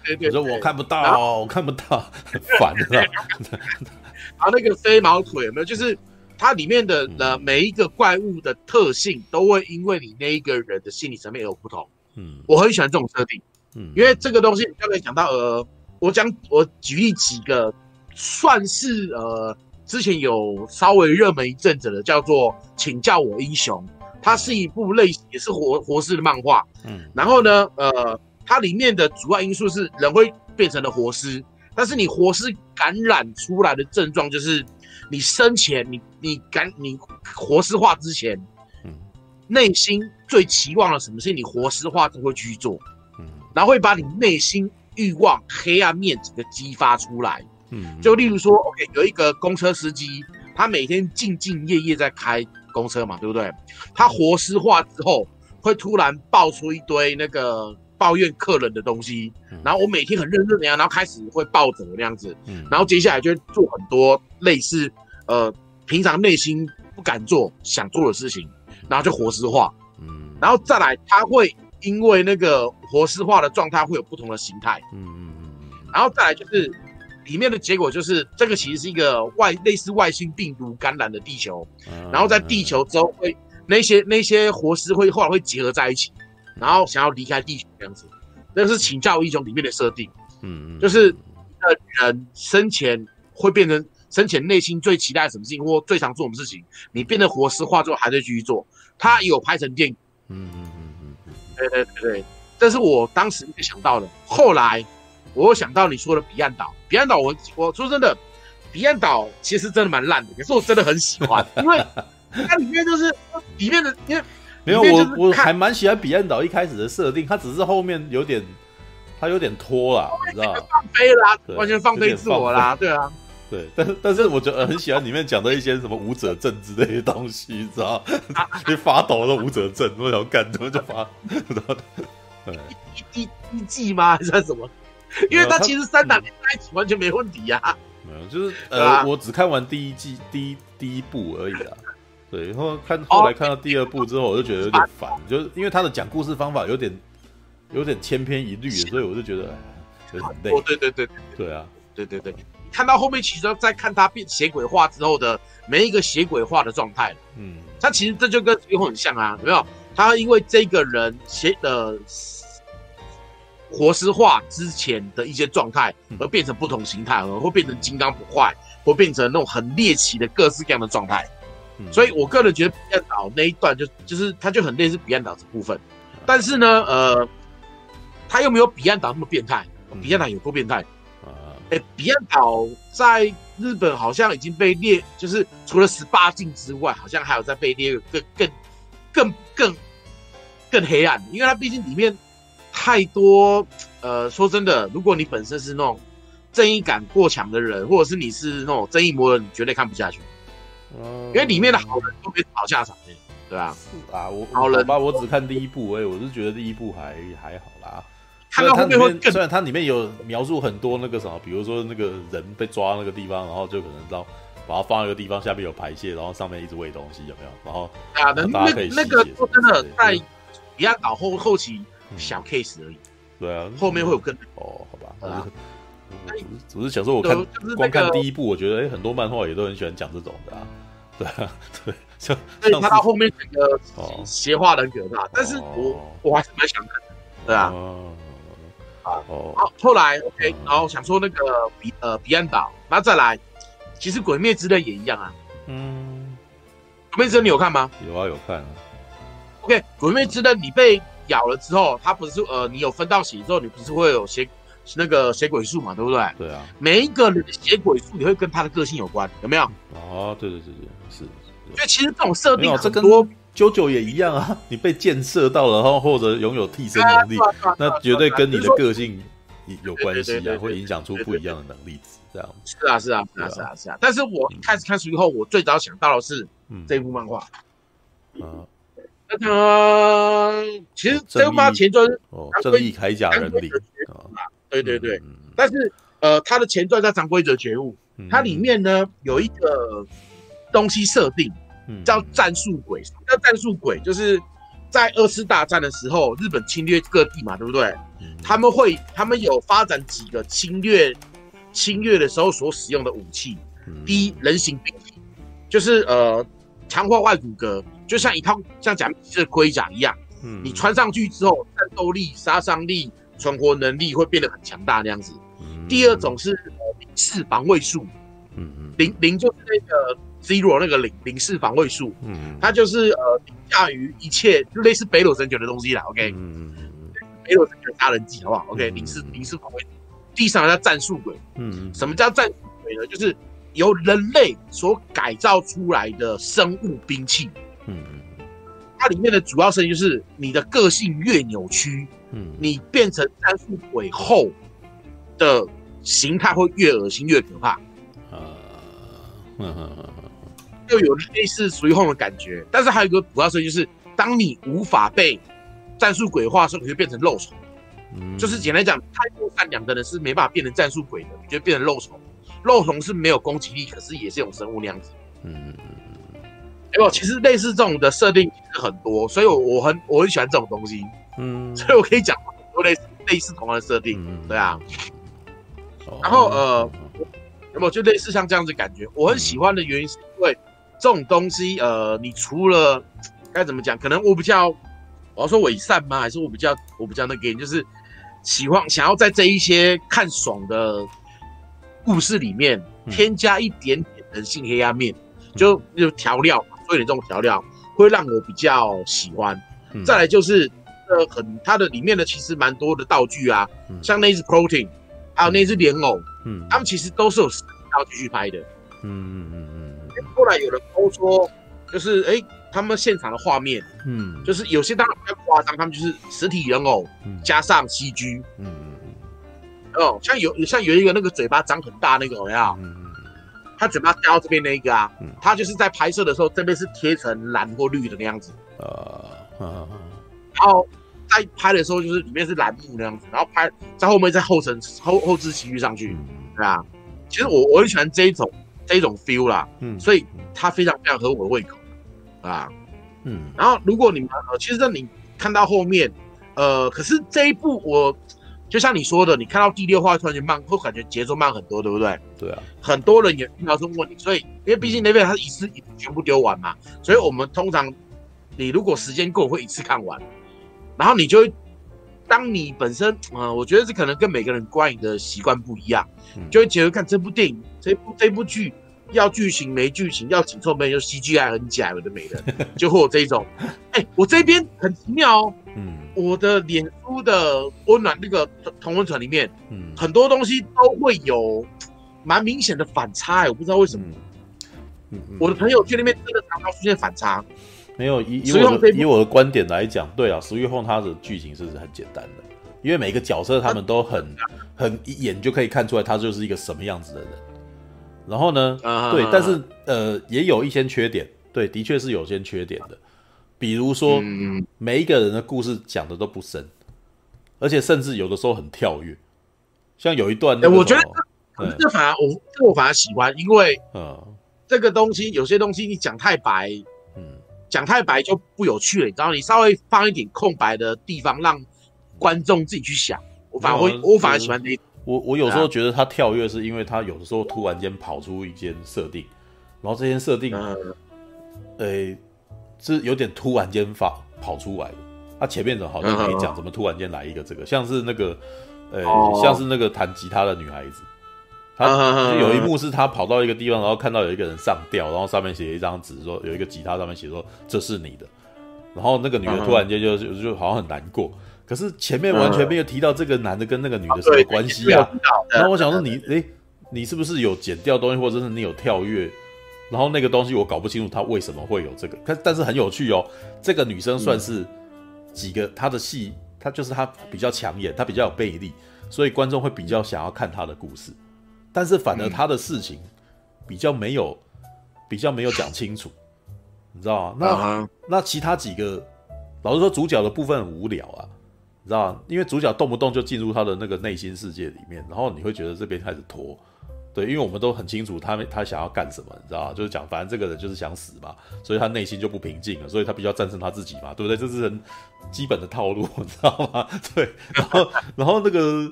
对对 对，我说我看不到，我看不到，很 烦的。然后那个飞毛腿有没有？就是它里面的呃每一个怪物的特性都会因为你那一个人的心理层面有不同。嗯，我很喜欢这种设定，嗯，因为这个东西就可以讲到呃。我讲，我举例几个，算是呃，之前有稍微热门一阵子的，叫做《请叫我英雄》，它是一部类也是活活尸的漫画。嗯，然后呢，呃，它里面的主要因素是人会变成了活尸，但是你活尸感染出来的症状就是，你生前你你感你活尸化之前，嗯，内心最期望的什么事情，你活尸化都会去做，嗯，然后会把你内心。欲望黑暗面整个激发出来，嗯，就例如说，OK，有一个公车司机，他每天兢兢业业在开公车嘛，对不对？他活尸化之后，会突然爆出一堆那个抱怨客人的东西，然后我每天很认真的样，然后开始会暴走那样子，嗯，然后接下来就会做很多类似呃平常内心不敢做想做的事情，然后就活尸化，嗯，然后再来他会。因为那个活尸化的状态会有不同的形态，嗯嗯嗯，然后再来就是里面的结果就是这个其实是一个外类似外星病毒感染的地球，然后在地球之后会那些那些活尸会后来会结合在一起，然后想要离开地球这样子，那是请教英雄里面的设定，嗯嗯，就是呃人生前会变成生前内心最期待什么事情或最常做什么事情，你变成活尸化之后还在继续做，他有拍成电影，嗯嗯。对对对对，这是我当时没想到的。后来我又想到你说的彼岸岛，彼岸岛我我说真的，彼岸岛其实真的蛮烂的，可是我真的很喜欢，因为它里面就是里面的因为没有我我还蛮喜欢彼岸岛一开始的设定，它只是后面有点它有点拖了，你知道吗？放飞啦，完全放飞自我啦，对啊。对，但是但是我觉得很喜欢里面讲的一些什么武者镇之类的东西，你知道吗？就发抖的武者阵，我想干，怎么就发？对，一一一季吗？还是什么？因为他其实三打连在一起完全没问题呀、啊。没有，就是呃，我只看完第一季第一第一部而已啊。对，然后看后来看到第二部之后，我就觉得有点烦，就是因为他的讲故事方法有点有点千篇一律，所以我就觉得有点累。哦，对对对对，对啊，对对对。看到后面，其实在看他变邪鬼化之后的每一个邪鬼化的状态，嗯，他其实这就跟最后很像啊，有没有？他因为这个人写的活尸化之前的一些状态，而变成不同形态，而会变成金刚不坏，会变成那种很猎奇的各式各样的状态。所以我个人觉得彼岸岛那一段就就是它就很类似彼岸岛这部分，但是呢，呃，它又没有彼岸岛那么变态，彼岸岛有多变态？哎，彼岸岛在日本好像已经被列，就是除了十八禁之外，好像还有在被列更更更更更黑暗，因为它毕竟里面太多。呃，说真的，如果你本身是那种正义感过强的人，或者是你是那种正义魔人，你绝对看不下去。嗯，因为里面的好人都没好下场，对吧？是啊，我好人吧，我只看第一部，哎，我是觉得第一部还还好啦。虽然它里面虽然它里面有描述很多那个什么，比如说那个人被抓那个地方，然后就可能到把它放在一个地方，下面有排泄，然后上面一直喂东西，有没有？然后啊，大家可以那个说真的，在彼岸岛后后期小 case 而已。对啊，后面会有更哦，好吧。只是想说，我看光看第一部，我觉得哎，很多漫画也都很喜欢讲这种的啊。对啊，对，像所以他到后面整个邪化的很可怕，但是我我还是蛮想看的，对啊。啊哦，好，后来 OK，然后想说那个彼呃彼岸岛，然后再来，其实《鬼灭之刃》也一样啊。嗯，《鬼灭之刃》你有看吗？有啊，有看啊。OK，《鬼灭之刃》你被咬了之后，它不是呃，你有分到血之后，你不是会有血那个血鬼术嘛，对不对？对啊。每一个人的血鬼术你会跟他的个性有关，有没有？哦，对对对对，是。所以其实这种设定很多。啾啾也一样啊，你被箭射到了，然后或者拥有替身能力，那绝对跟你的个性有关系啊，会影响出不一样的能力值，这样。是啊，是啊，是啊，是啊，是啊。但是我开始看书以后，我最早想到的是这部漫画。啊，那个其实这部漫画前传哦，正义铠甲人里啊，对对对。但是呃，他的前传叫《掌规者觉悟》，它里面呢有一个东西设定。叫战术鬼，叫战术鬼，就是在二次大战的时候，日本侵略各地嘛，对不对？他们会，他们有发展几个侵略，侵略的时候所使用的武器。第一，人形兵器，就是呃，强化外骨骼，就像一套像假面骑士的盔甲一样。你穿上去之后，战斗力、杀伤力、存活能力会变得很强大那样子。第二种是零式防卫术，嗯嗯，零零就是那个。Zero 那个零零式防卫术，嗯，它就是呃凌驾于一切，就类似北斗神拳的东西啦。OK，嗯嗯嗯，北斗神拳杀人技，好不好？OK，零式零式防卫，第三个叫战术鬼，嗯，什么叫战术鬼呢？就是由人类所改造出来的生物兵器，嗯嗯，它里面的主要设定就是你的个性越扭曲，嗯，你变成战术鬼后的形态会越恶心越可怕，啊，嗯嗯嗯。又有类似随后的感觉，但是还有一个主要设定就是，当你无法被战术鬼化的时候，你会变成肉虫。嗯，就是简单讲，太过善良的人是没办法变成战术鬼的，你就变成肉虫。肉虫是没有攻击力，可是也是一种生物那样子。嗯嗯嗯。哎呦，其实类似这种的设定很多，所以我我很我很喜欢这种东西。嗯，所以我可以讲很多类似类似同样的设定。嗯，对啊。然后呃，有没有就类似像这样子感觉？我很喜欢的原因是因为。这种东西，呃，你除了该怎么讲？可能我比较，我要说伪善吗？还是我比较，我比较那个，就是喜欢想要在这一些看爽的故事里面添加一点点人性黑暗面，就就调料，点这种调料，会让我比较喜欢。再来就是，呃，很它的里面的其实蛮多的道具啊，像那只 Protein，还有那只莲藕，嗯，他们其实都是有道具去拍的，嗯嗯嗯嗯。后来有人都说，就是哎、欸，他们现场的画面，嗯，就是有些当然比较夸张，他们就是实体人偶加上 CG，嗯嗯嗯，哦，像有像有一个那个嘴巴张很大那个，有没有？嗯嗯，他嘴巴掉到这边那一个啊，嗯。他就是在拍摄的时候，这边是贴成蓝或绿的那样子，呃，然后在拍的时候就是里面是蓝幕那样子，然后拍在后面再后层后后置喜剧上去，对吧？其实我我很喜欢这一种。这一种 feel 啦，嗯，所以它非常非常合我的胃口，啊，嗯，然后如果你们呃，其实你看到后面，呃，可是这一部我就像你说的，你看到第六话突然间慢，会感觉节奏慢很多，对不对？对啊，很多人也遇到这个问题，所以因为毕竟那边他一次一全部丢完嘛，所以我们通常你如果时间够，会一次看完，然后你就会。当你本身，啊、呃，我觉得这可能跟每个人观影的习惯不一样，嗯、就会觉得看这部电影、这部这部剧要剧情没剧情，要紧凑没有 CGI 很假，有的没的，就会有这种。哎、欸，我这边很奇妙哦，嗯，我的脸书的温暖那个同温层里面，嗯，很多东西都会有蛮明显的反差，我不知道为什么。嗯嗯、我的朋友圈里面真的常常出现反差。没有以以我的以我的观点来讲，对啊，《十月后》它的剧情是很简单的，因为每个角色他们都很 很一眼就可以看出来他就是一个什么样子的人。然后呢，对，但是呃也有一些缺点，对，的确是有些缺点的，比如说嗯每一个人的故事讲的都不深，而且甚至有的时候很跳跃，像有一段，我觉得这反而我这我反而喜欢，因为嗯，这个东西有些东西你讲太白，嗯。讲太白就不有趣了，你知道？你稍微放一点空白的地方，让观众自己去想。我反而会，我反而喜欢这一种。我我有时候觉得他跳跃，是因为他有的时候突然间跑出一间设定，然后这间设定，呃，是有点突然间发跑出来的。他前面怎么好像没讲，怎么突然间来一个这个？像是那个，呃，像是那个弹吉他的女孩子。他有一幕是他跑到一个地方，然后看到有一个人上吊，然后上面写一张纸，说有一个吉他上面写说这是你的，然后那个女的突然间就就就好像很难过，可是前面完全没有提到这个男的跟那个女的什么关系啊？然后我想说你诶，你是不是有剪掉东西，或者是你有跳跃？然后那个东西我搞不清楚他为什么会有这个，但但是很有趣哦。这个女生算是几个她的戏，她就是她比较抢眼，她比较有魅力，所以观众会比较想要看她的故事。但是反而她的事情比较没有，比较没有讲清楚，你知道吗？那那其他几个，老实说，主角的部分很无聊啊，你知道吗？因为主角动不动就进入他的那个内心世界里面，然后你会觉得这边开始拖，对，因为我们都很清楚他他想要干什么，你知道吗？就是讲，反正这个人就是想死嘛，所以他内心就不平静了，所以他比较战胜他自己嘛，对不对？这是很基本的套路，你知道吗？对，然后然后那个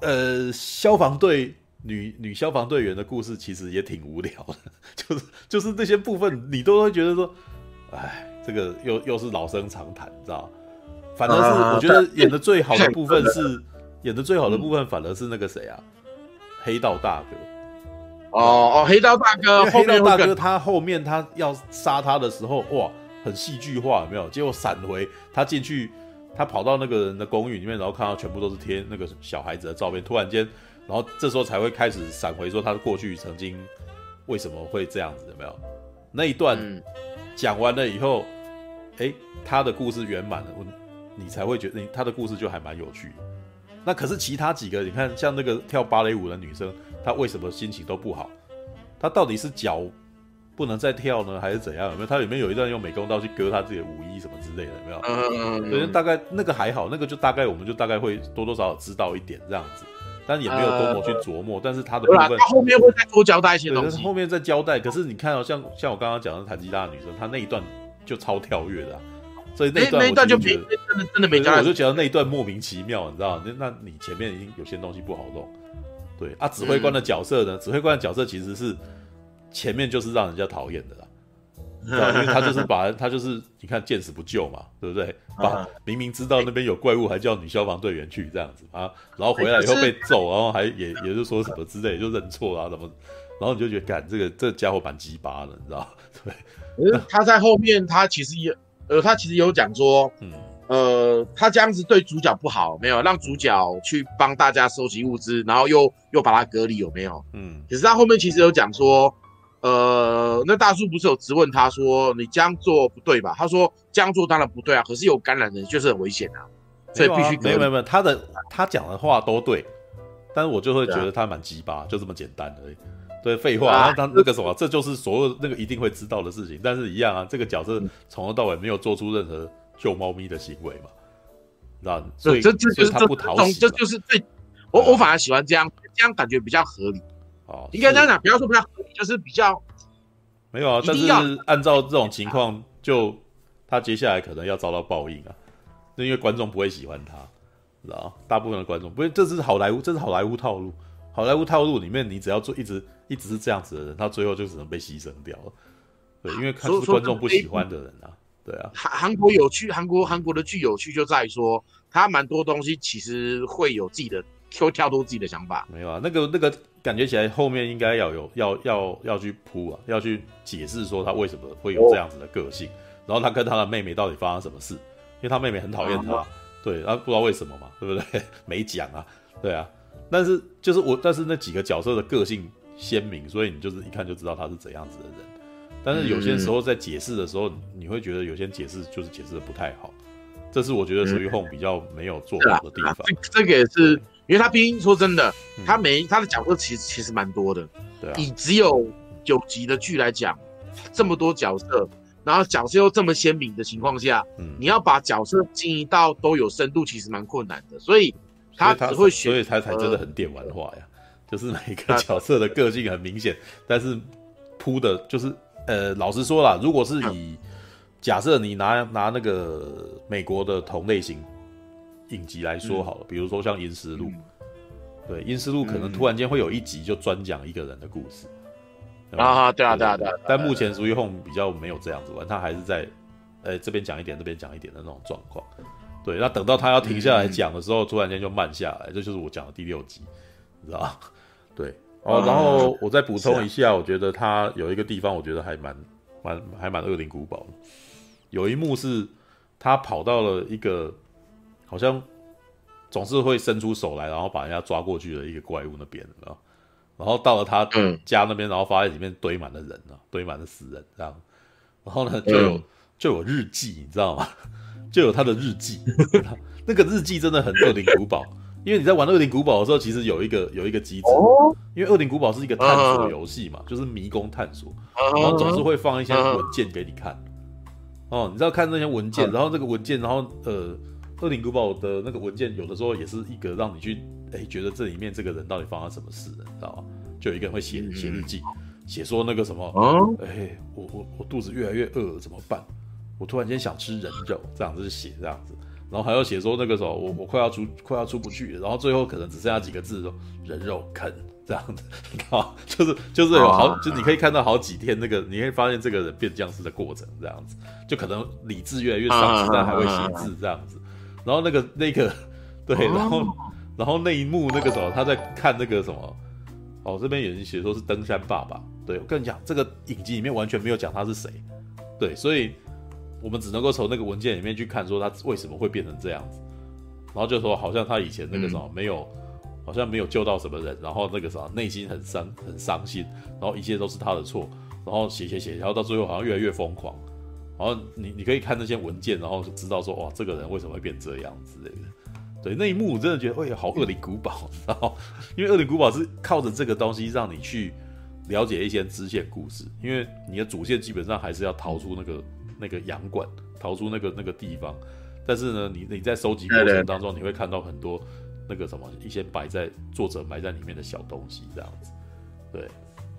呃消防队。女女消防队员的故事其实也挺无聊的，就是就是那些部分你都会觉得说，哎，这个又又是老生常谈，你知道？反而是我觉得演的最好的部分是 演的最好的部分，反而是那个谁啊，黑道大哥。哦哦，黑道大哥，黑道大哥他后面他要杀他的时候，哇，很戏剧化，有没有？结果闪回他进去，他跑到那个人的公寓里面，然后看到全部都是贴那个小孩子的照片，突然间。然后这时候才会开始闪回说他的过去曾经为什么会这样子，有没有？那一段讲完了以后，哎，他的故事圆满了，你才会觉得他的故事就还蛮有趣的。那可是其他几个，你看像那个跳芭蕾舞的女生，她为什么心情都不好？她到底是脚不能再跳呢，还是怎样？有没有？她里面有一段用美工刀去割她自己的舞衣什么之类的，有没有？嗯嗯嗯。大概那个还好，那个就大概我们就大概会多多少少知道一点这样子。但也没有多么去琢磨，呃、但是她的部分，他后面会再多交代一些东西。后面再交代，可是你看到、哦、像像我刚刚讲的弹吉他的女生，她那一段就超跳跃的、啊，所以那那一段就真的真的没加。我就觉得那一段莫名其妙，你知道？那那你前面已经有些东西不好弄。对啊，指挥官的角色呢？嗯、指挥官的角色其实是前面就是让人家讨厌的啦。因为他就是把他就是你看见死不救嘛，对不对？把明明知道那边有怪物，还叫女消防队员去这样子啊，然后回来以后被揍，然后还也也是说什么之类，就认错啊什么，然后你就觉得，干这个这家伙蛮鸡巴的，你知道？对，他在后面他其实也呃，他其实有讲说，嗯呃，他这样子对主角不好，没有让主角去帮大家收集物资，然后又又把他隔离，有没有？嗯，可是他后面其实有讲说。呃，那大叔不是有质问他说你这样做不对吧？他说这样做当然不对啊，可是有感染的人就是很危险啊，所以必须没有没有没有，他的他讲的话都对，但是我就会觉得他蛮鸡巴，就这么简单而已。对，废话，然后他那个什么，这就是所有那个一定会知道的事情，但是一样啊，这个角色从头到尾没有做出任何救猫咪的行为嘛，那所以这这就是他不讨喜，这就是最我我反而喜欢这样，这样感觉比较合理。哦，应该这样讲，不要说比较合理，就是比较没有啊。但是按照这种情况，就他接下来可能要遭到报应啊，那因为观众不会喜欢他，知道大部分的观众不会，这是好莱坞，这是好莱坞套路。好莱坞套路里面，你只要做一直一直是这样子的人，他最后就只能被牺牲掉了。对，因为看是观众不喜欢的人啊。对啊。韩韩国有趣，韩国韩国的剧有趣就在于说，他蛮多东西其实会有自己的，会跳脱自己的想法。没有啊，那个那个感觉起来后面应该要有要要要去铺啊，要去解释说他为什么会有这样子的个性，哦、然后他跟他的妹妹到底发生什么事？因为他妹妹很讨厌他，啊、对，他不知道为什么嘛，对不对？没讲啊，对啊。但是就是我，但是那几个角色的个性鲜明，所以你就是一看就知道他是怎样子的人。但是有些时候在解释的时候，你会觉得有些解释就是解释的不太好。这是我觉得属于 Home 比较没有做好的地方。这这个也是，因为他毕竟说真的，他没他的角色其实其实蛮多的。对啊。以只有九集的剧来讲，这么多角色，然后角色又这么鲜明的情况下，嗯，你要把角色经营到都有深度，其实蛮困难的。所以。他只会选，所以他才真的很电玩化呀。就是每个角色的个性很明显，但是铺的，就是呃，老实说啦，如果是以假设你拿拿那个美国的同类型影集来说好了，比如说像《银石路》，对，《银石路》可能突然间会有一集就专讲一个人的故事啊，对啊，对啊，对啊。但目前 Sweet Home 比较没有这样子玩，他还是在呃这边讲一点，那边讲一点的那种状况。对，那等到他要停下来讲的时候，嗯、突然间就慢下来，这就是我讲的第六集，你知道吧？对，哦，然后我再补充一下，我觉得他有一个地方，我觉得还蛮蛮还蛮恶灵古堡的。有一幕是他跑到了一个好像总是会伸出手来，然后把人家抓过去的一个怪物那边，知道？然后到了他家那边，然后发现里面堆满了人啊，堆满了死人，这样。然后呢，就有就有日记，你知道吗？就有他的日记，那个日记真的很恶灵古堡，因为你在玩恶灵古堡的时候，其实有一个有一个机制，因为恶灵古堡是一个探索游戏嘛，就是迷宫探索，然后总是会放一些文件给你看，哦，你知道看那些文件，然后这个文件，然后呃，恶灵古堡的那个文件有的时候也是一个让你去哎觉得这里面这个人到底发生什么事了，你知道吗？就有一个人会写写日记，写说那个什么，哎，我我我肚子越来越饿了，怎么办？我突然间想吃人肉，这样子写这样子，然后还要写说那个时候我我快要出快要出不去了，然后最后可能只剩下几个字说人肉啃这样子，你知道就是就是有好，就你可以看到好几天那个，你会发现这个人变僵尸的过程这样子，就可能理智越来越丧失，但还会写字这样子，然后那个那个对，然后然后那一幕那个时候他在看那个什么，哦这边有人写说是登山爸爸，对我跟你讲这个影集里面完全没有讲他是谁，对，所以。我们只能够从那个文件里面去看，说他为什么会变成这样子，然后就说好像他以前那个什么没有，好像没有救到什么人，然后那个啥内心很伤很伤心，然后一切都是他的错，然后写写写，然后到最后好像越来越疯狂，然后你你可以看那些文件，然后就知道说哇这个人为什么会变这样之类的。对，那一幕我真的觉得哎呀好恶灵古堡，然后因为恶灵古堡是靠着这个东西让你去了解一些支线故事，因为你的主线基本上还是要逃出那个。那个洋馆逃出那个那个地方，但是呢，你你在收集过程当中，你会看到很多那个什么一些摆在作者埋在里面的小东西，这样子，对，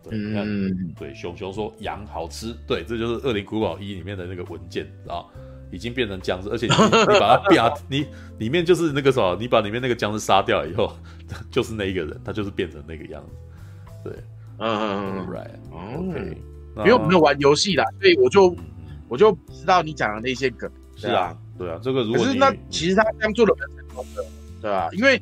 对，你看，嗯、对，熊熊说羊好吃，对，这就是《恶灵古堡一》里面的那个文件啊，已经变成僵尸，而且你你把它变，你里面就是那个什么，你把里面那个僵尸杀掉以后，就是那一个人，他就是变成那个样子，对，嗯，right，OK，因为我没有玩游戏啦，所以我就。我就知道你讲的那些梗，是啊，对啊，这个如果可是那其实他这样做的很成功的，对吧？因为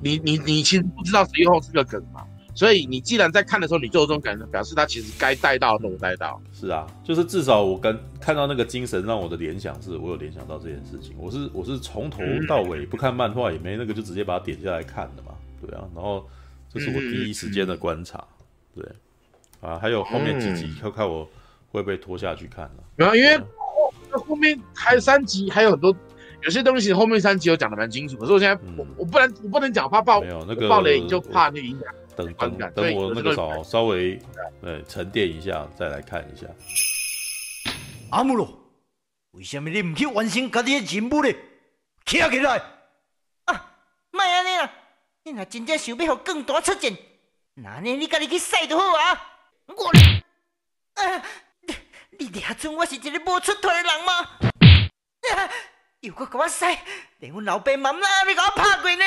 你你你其实不知道谁后是个梗嘛，所以你既然在看的时候你就有这种感觉，表示他其实该带到的都带到。是啊，就是至少我跟看到那个精神让我的联想是，我有联想到这件事情。我是我是从头到尾不看漫画也没那个，就直接把它点下来看的嘛，对啊。然后这是我第一时间的观察，对。啊，还有后面几集，看看我会被拖下去看了。然后因为后后面还三集还有很多，有些东西后面三集有讲的蛮清楚。可是我现在我我不能我不能讲，怕爆没有那个爆雷，就怕那个影响。等等等我那个稍稍微呃沉淀一下，再来看一下。阿姆罗，为什么你唔去完成家己的任务呢？起来！啊，莫安尼啦！你若真正想要互更大出战，那呢你家己去赛就好啊！我，啊，你抓准我是一个无出头的人吗？啊，又搁给我使，连阮老爸妈妈你给我拍过呢！